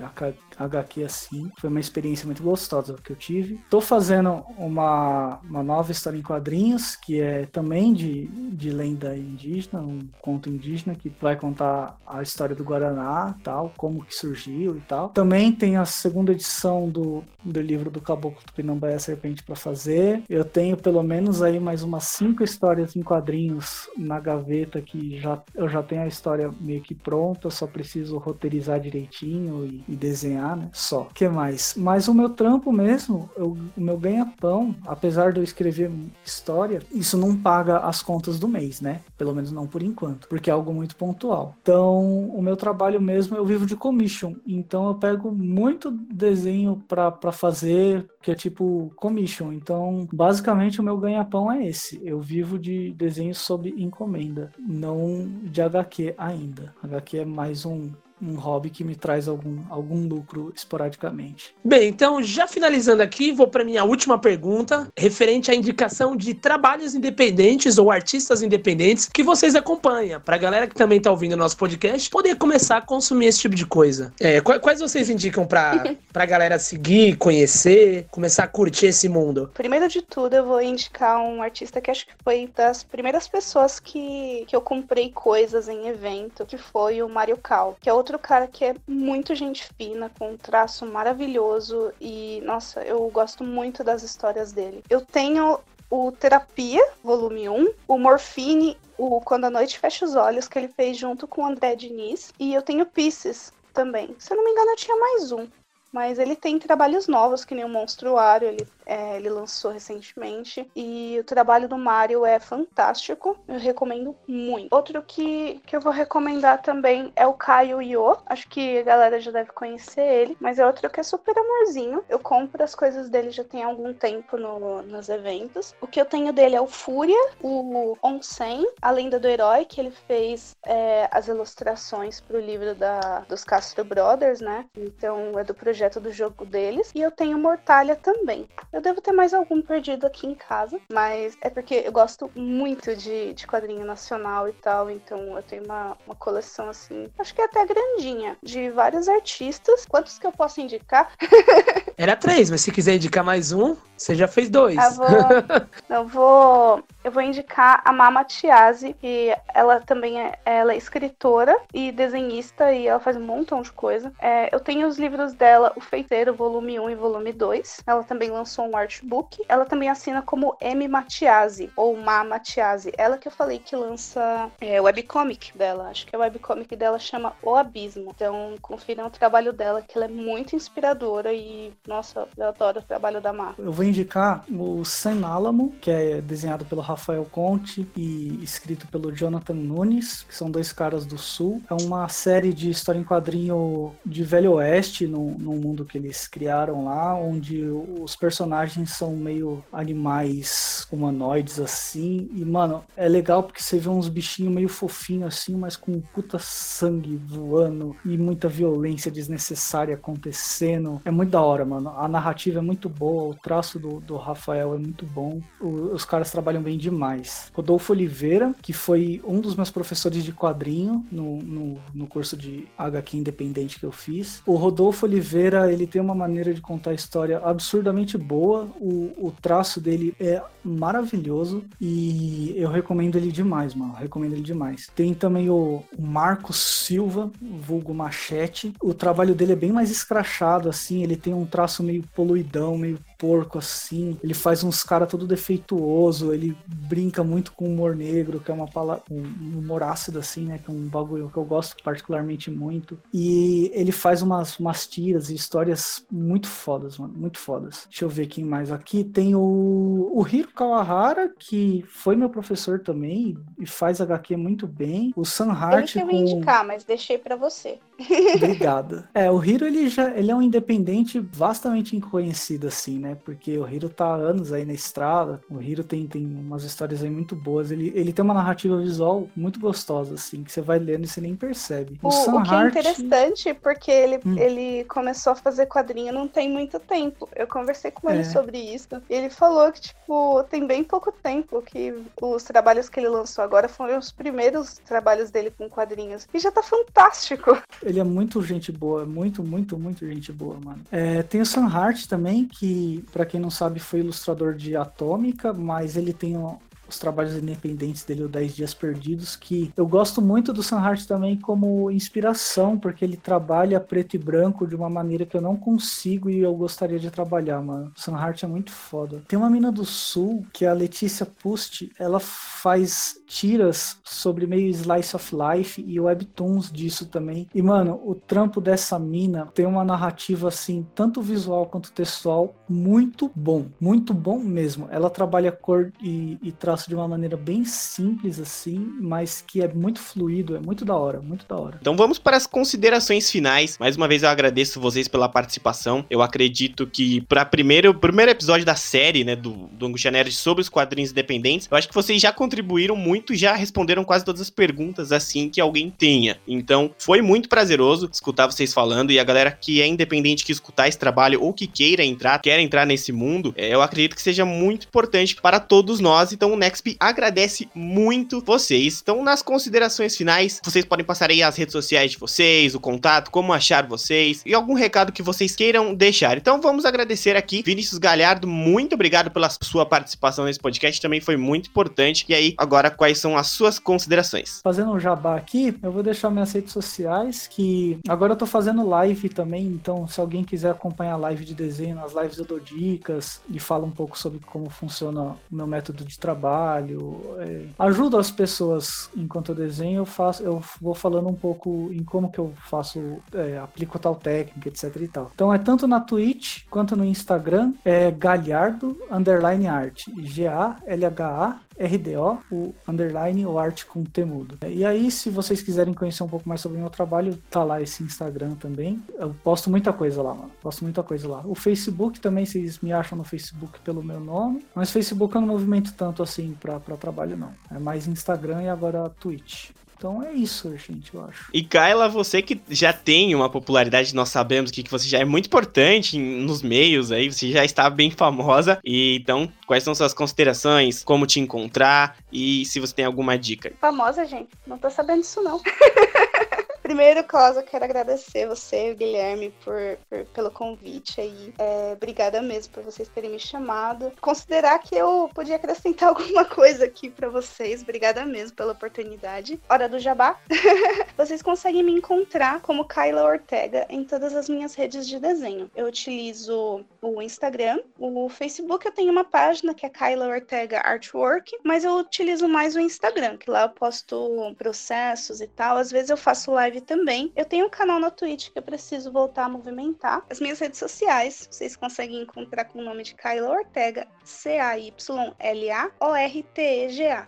HQ assim. Foi uma experiência muito gostosa que eu tive. Tô fazendo uma, uma nova história em quadrinhos, que é também de, de lenda indígena, um conto indígena, que vai contar a história do Guaraná, tal, como que surgiu e tal. Também tem a segunda edição do, do livro do Caboclo Tupinambá e a Serpente para fazer. Eu tenho pelo menos aí mais umas cinco histórias em quadrinhos na gaveta que já, eu já tenho a história meio que pronta, só preciso roteirizar direitinho e, e desenhar, né? Só. que mais? Mas o meu trampo mesmo, eu, o meu ganha-pão, apesar de eu escrever história, isso não paga as contas do mês, né? Pelo menos não por enquanto, porque é algo muito pontual. Então, o meu trabalho mesmo, eu vivo de commission. Então, eu pego muito desenho para fazer, que é tipo commission. Então, basicamente, o meu ganha-pão é esse. Eu vivo de desenhos sob encomenda, não de HQ ainda. HQ é mais um um hobby que me traz algum, algum lucro esporadicamente. Bem, então já finalizando aqui, vou para minha última pergunta, referente à indicação de trabalhos independentes ou artistas independentes que vocês acompanham, para a galera que também está ouvindo o nosso podcast poder começar a consumir esse tipo de coisa. É, quais vocês indicam para a galera seguir, conhecer, começar a curtir esse mundo? Primeiro de tudo, eu vou indicar um artista que acho que foi das primeiras pessoas que, que eu comprei coisas em evento, que foi o Mario Cal, que é outro outro cara que é muito gente fina, com um traço maravilhoso e, nossa, eu gosto muito das histórias dele. Eu tenho o Terapia, volume 1, o Morfine, o Quando a Noite Fecha os Olhos, que ele fez junto com o André Diniz, e eu tenho Pieces também. Se eu não me engano, eu tinha mais um. Mas ele tem trabalhos novos, que nem o Monstruário, ele é, ele lançou recentemente. E o trabalho do Mario é fantástico. Eu recomendo muito. Outro que, que eu vou recomendar também é o Caio Io. Acho que a galera já deve conhecer ele. Mas é outro que é super amorzinho. Eu compro as coisas dele já tem algum tempo no, nos eventos. O que eu tenho dele é o Fúria, o Onsen, a Lenda do Herói, que ele fez é, as ilustrações pro livro da, dos Castro Brothers, né? Então é do projeto do jogo deles. E eu tenho Mortalha também. Eu devo ter mais algum perdido aqui em casa, mas é porque eu gosto muito de, de quadrinho nacional e tal, então eu tenho uma, uma coleção assim, acho que é até grandinha, de vários artistas. Quantos que eu posso indicar? Era três, mas se quiser indicar mais um, você já fez dois. Eu vou, eu vou, eu vou indicar a Mama Tiazi, que ela também é, ela é escritora e desenhista e ela faz um montão de coisa. É, eu tenho os livros dela, O Feiteiro, volume 1 e volume 2. Ela também lançou um artbook. Ela também assina como M Matiasi, ou Ma Matiasi. Ela que eu falei que lança é, webcomic dela. Acho que a webcomic dela chama O Abismo. Então, confiram o trabalho dela, que ela é muito inspiradora e Nossa, eu adoro o trabalho da Marvel. Eu vou indicar o Alamo, que é desenhado pelo Rafael Conte e escrito pelo Jonathan Nunes, que são dois caras do Sul. É uma série de história em quadrinho de Velho Oeste, no, no mundo que eles criaram lá, onde os personagens são meio animais humanoides assim. E, mano, é legal porque você vê uns bichinhos meio fofinhos assim, mas com puta sangue voando e muita violência desnecessária acontecendo. É muito da hora, mano. A narrativa é muito boa, o traço do, do Rafael é muito bom. O, os caras trabalham bem demais. Rodolfo Oliveira, que foi um dos meus professores de quadrinho no, no, no curso de HQ independente que eu fiz. O Rodolfo Oliveira, ele tem uma maneira de contar a história absurdamente boa. O, o traço dele é maravilhoso e eu recomendo ele demais, mano. Recomendo ele demais. Tem também o, o Marcos Silva, vulgo Machete. O trabalho dele é bem mais escrachado, assim. Ele tem um traço meio poluidão, meio porco assim. Ele faz uns cara todo defeituoso, ele brinca muito com humor negro, que é uma palavra, um humor ácido assim, né, que é um bagulho que eu gosto particularmente muito. E ele faz umas, umas tiras e histórias muito fodas, mano, muito fodas. Deixa eu ver quem mais aqui. Tem o, o Hiro Kawahara, que foi meu professor também e faz HQ muito bem. O Sam Hart Eu com... indicar, mas deixei para você. Obrigado. É, o Hiro ele já ele é um independente vastamente conhecido assim, né? Porque o Hiro tá há anos aí na estrada. O Hiro tem, tem umas histórias aí muito boas. Ele, ele tem uma narrativa visual muito gostosa assim, que você vai lendo e você nem percebe. O, Sam o que é Hart- interessante, porque ele, Hum. ele começou a fazer quadrinho não tem muito tempo. Eu conversei com ele É. sobre isso. E ele falou que, tipo, tem bem pouco tempo que os trabalhos que ele lançou agora foram os primeiros trabalhos dele com quadrinhos. E já tá fantástico. Ele é muito gente boa, muito, muito, muito gente boa, mano. É, tem o Sam Hart também, que, pra quem não sabe, foi ilustrador de Atômica, mas ele tem os trabalhos independentes dele, o 10 Dias Perdidos, que eu gosto muito do Sam Hart também como inspiração, porque ele trabalha preto e branco de uma maneira que eu não consigo e eu gostaria de trabalhar, mano. O Sam Hart é muito foda. Tem uma mina do sul, que é a Letícia Pust, ela faz tiras sobre meio slice of life e webtoons disso também. E, mano, o trampo dessa mina tem uma narrativa, assim, tanto visual quanto textual, muito bom. Muito bom mesmo. Ela trabalha cor e, e traço de uma maneira bem simples, assim, mas que é muito fluido, é muito da hora, muito da hora. Então vamos para as considerações finais. Mais uma vez eu agradeço vocês pela participação. Eu acredito que para primeiro primeiro episódio da série, né, do, do Angustia Nerd sobre os quadrinhos independentes, eu acho que vocês já contribuíram muito, e já responderam quase todas as perguntas assim que alguém tenha. Então foi muito prazeroso escutar vocês falando e a galera que é independente que escutar esse trabalho ou que queira entrar, quer entrar nesse mundo, é, eu acredito que seja muito importante para todos nós. Então o Nexp agradece muito vocês. Então nas considerações finais, vocês podem passar aí as redes sociais de vocês, o contato, como achar vocês e algum recado que vocês queiram deixar. Então vamos agradecer aqui Vinícius Galhardo, muito obrigado pela sua participação nesse podcast, também foi muito importante. E aí, agora quais são as suas considerações? Fazendo um jabá aqui, eu vou deixar minhas redes sociais, que agora eu tô fazendo live também, então se alguém quiser acompanhar a live de desenho, nas lives eu dou dicas e falo um pouco sobre como funciona o meu método de trabalho. É, ajudo as pessoas enquanto eu desenho, eu faço, eu vou falando um pouco em como que eu faço, é, aplico tal técnica, etc e tal. Então é tanto na Twitch quanto no Instagram, é Galhardo underline art, G-A-L-H-A RDO, o underline, o arte com temudo. E aí, se vocês quiserem conhecer um pouco mais sobre o meu trabalho, tá lá esse Instagram também. Eu posto muita coisa lá, mano. Posto muita coisa lá. O Facebook também, vocês me acham no Facebook pelo meu nome. Mas Facebook eu não movimento tanto assim pra, pra trabalho, não. É mais Instagram e agora Twitch. Então é isso, gente, eu acho. E Kyla, você que já tem uma popularidade, nós sabemos que, que você já é muito importante nos meios aí, você já está bem famosa. E então, quais são suas considerações? Como te encontrar? E se você tem alguma dica? Famosa, gente. Não tô sabendo disso, não. Primeiro, Cláudia, eu quero agradecer você Guilherme por, por- pelo convite aí. É, obrigada mesmo por vocês terem me chamado. Considerar que eu podia acrescentar alguma coisa aqui pra vocês. Obrigada mesmo pela oportunidade. Hora do jabá. vocês conseguem me encontrar como Kyla Ortega em todas as minhas redes de desenho. Eu utilizo o Instagram, o Facebook eu tenho uma página que é Kyla Ortega Artwork, mas eu utilizo mais o Instagram, que lá eu posto processos e tal. Às vezes eu faço live também. Eu tenho um canal na Twitch que eu preciso voltar a movimentar. As minhas redes sociais, vocês conseguem encontrar com o nome de Kyla Ortega, C-A-Y-L-A-O-R-T-E-G-A.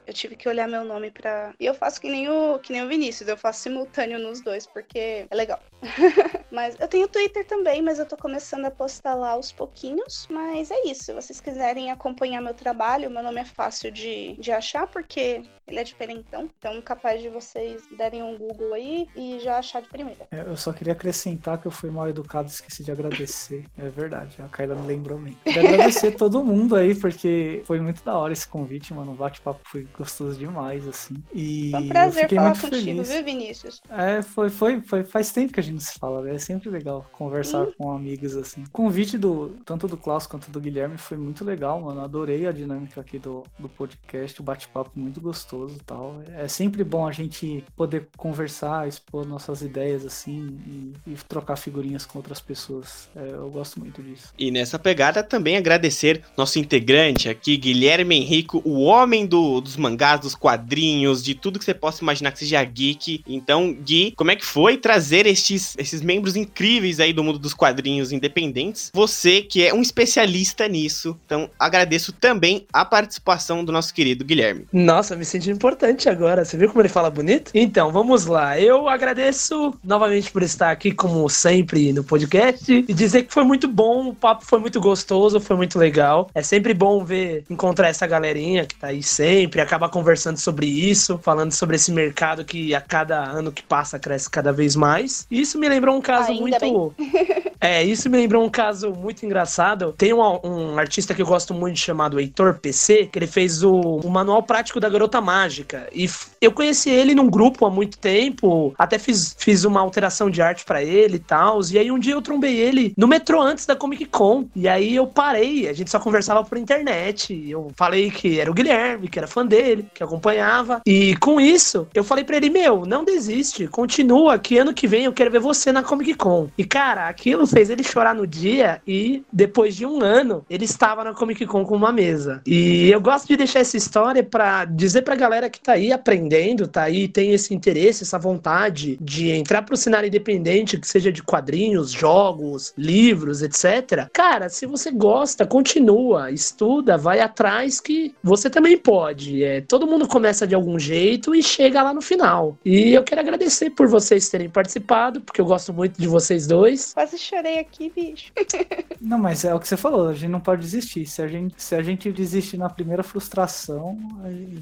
Eu tive que olhar meu nome pra. E eu faço que nem o, que nem o Vinícius, eu faço simultâneo nos dois, porque é legal. mas eu tenho Twitter também, mas eu tô começando a postar lá aos pouquinhos. Mas é isso. Se vocês quiserem acompanhar meu trabalho, meu nome é fácil de, de achar, porque ele é diferentão. Então, capaz de vocês darem um Google aí e já achar de primeira. É, eu só queria acrescentar que eu fui mal educado e esqueci de agradecer. É verdade, a Kyla me lembrou bem. Queria agradecer todo mundo aí, porque foi muito da hora esse convite, mano. O bate-papo foi gostoso demais, assim. E Foi um prazer eu fiquei falar muito contigo, feliz. viu, Vinícius? É, foi, foi, foi. Faz tempo que a gente se fala, né? É sempre legal conversar Sim. com amigos assim. O convite do tanto do Klaus quanto do Guilherme foi muito legal, mano. Adorei a dinâmica aqui do, do podcast, o bate-papo muito gostoso e tal. É sempre bom a gente poder conversar, expor nossas ideias assim e, e trocar figurinhas com outras pessoas. É, eu gosto muito disso. E nessa pegada também agradecer nosso integrante aqui, Guilherme Henrico, o homem do- dos mangás, dos quadrinhos, de tudo que você possa imaginar que seja geek. Então, Gui, como é que foi trazer estes, esses membros incríveis aí do mundo dos quadrinhos independentes? Você que é um especialista nisso. Então, agradeço também a participação do nosso querido Guilherme. Nossa, me senti importante agora. Você viu como ele fala bonito? Então, vamos lá. Eu agradeço novamente por estar aqui, como sempre, no podcast. E dizer que foi muito bom, o papo foi muito gostoso, foi muito legal. É sempre bom ver, encontrar essa galerinha que tá aí sempre, acabar conversando sobre isso, falando sobre esse mercado que a cada ano que passa cresce cada vez mais. E isso me lembrou um caso Ainda muito. É, isso me lembrou um caso muito engraçado. Tem um, um artista que eu gosto muito chamado Heitor PC, que ele fez o, o Manual Prático da Garota Mágica. E eu conheci ele num grupo há muito tempo, até fiz, fiz uma alteração de arte pra ele e tal. E aí um dia eu trombei ele no metrô antes da Comic Con. E aí eu parei, a gente só conversava por internet. Eu falei que era o Guilherme, que era fã dele, que acompanhava. E com isso, eu falei pra ele: Meu, não desiste, continua, que ano que vem eu quero ver você na Comic Con. E cara, aquilo fez ele chorar no dia. E depois de um ano, ele estava na Comic Con com uma mesa. E eu gosto de deixar essa história pra dizer pra galera que tá aí aprendendo, tá aí, tem esse interesse, essa vontade de entrar pro cenário independente, que seja de quadrinhos, jogos, livros, etc. Cara, se você gosta, continua, estuda, vai atrás que você também pode. É, todo mundo começa de algum jeito e chega lá no final. E eu quero agradecer por vocês terem participado, porque eu gosto muito de vocês dois. Quase chorei aqui, bicho. Não, mas é o que você falou, a gente não pode desistir. Se a gente, se a gente desistir na primeira frustração,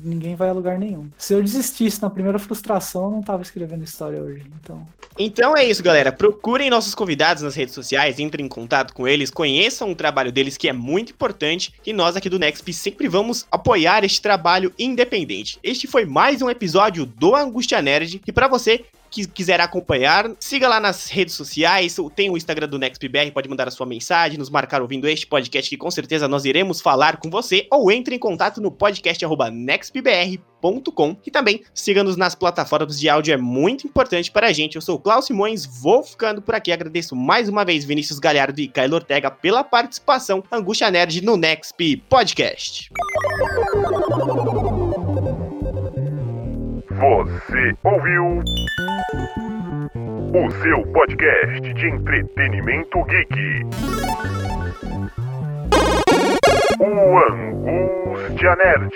ninguém vai a lugar nenhum. Se eu desistisse na primeira frustração, eu não tava escrevendo história hoje. Então, Então é isso, galera. Procurem nossos convidados nas redes sociais, entrem em contato com eles, conheçam o trabalho deles, que é muito importante. E nós aqui do Nexp sempre vamos apoiar este trabalho independente. Este foi mais um episódio do Angústia Nerd. E pra você que quiser acompanhar, siga lá nas redes sociais, tem o Instagram do NextBR, pode mandar a sua mensagem, nos marcar ouvindo este podcast que com certeza nós iremos falar com você, ou entre em contato no podcast arroba nextbr.com e também siga-nos nas plataformas de áudio, é muito importante para a gente. Eu sou o Klaus Simões, vou ficando por aqui, agradeço mais uma vez Vinícius Galhardo e Caio Ortega pela participação Angústia Nerd no Nexp Podcast. Você ouviu o seu podcast de entretenimento geek. O Angústia Nerd.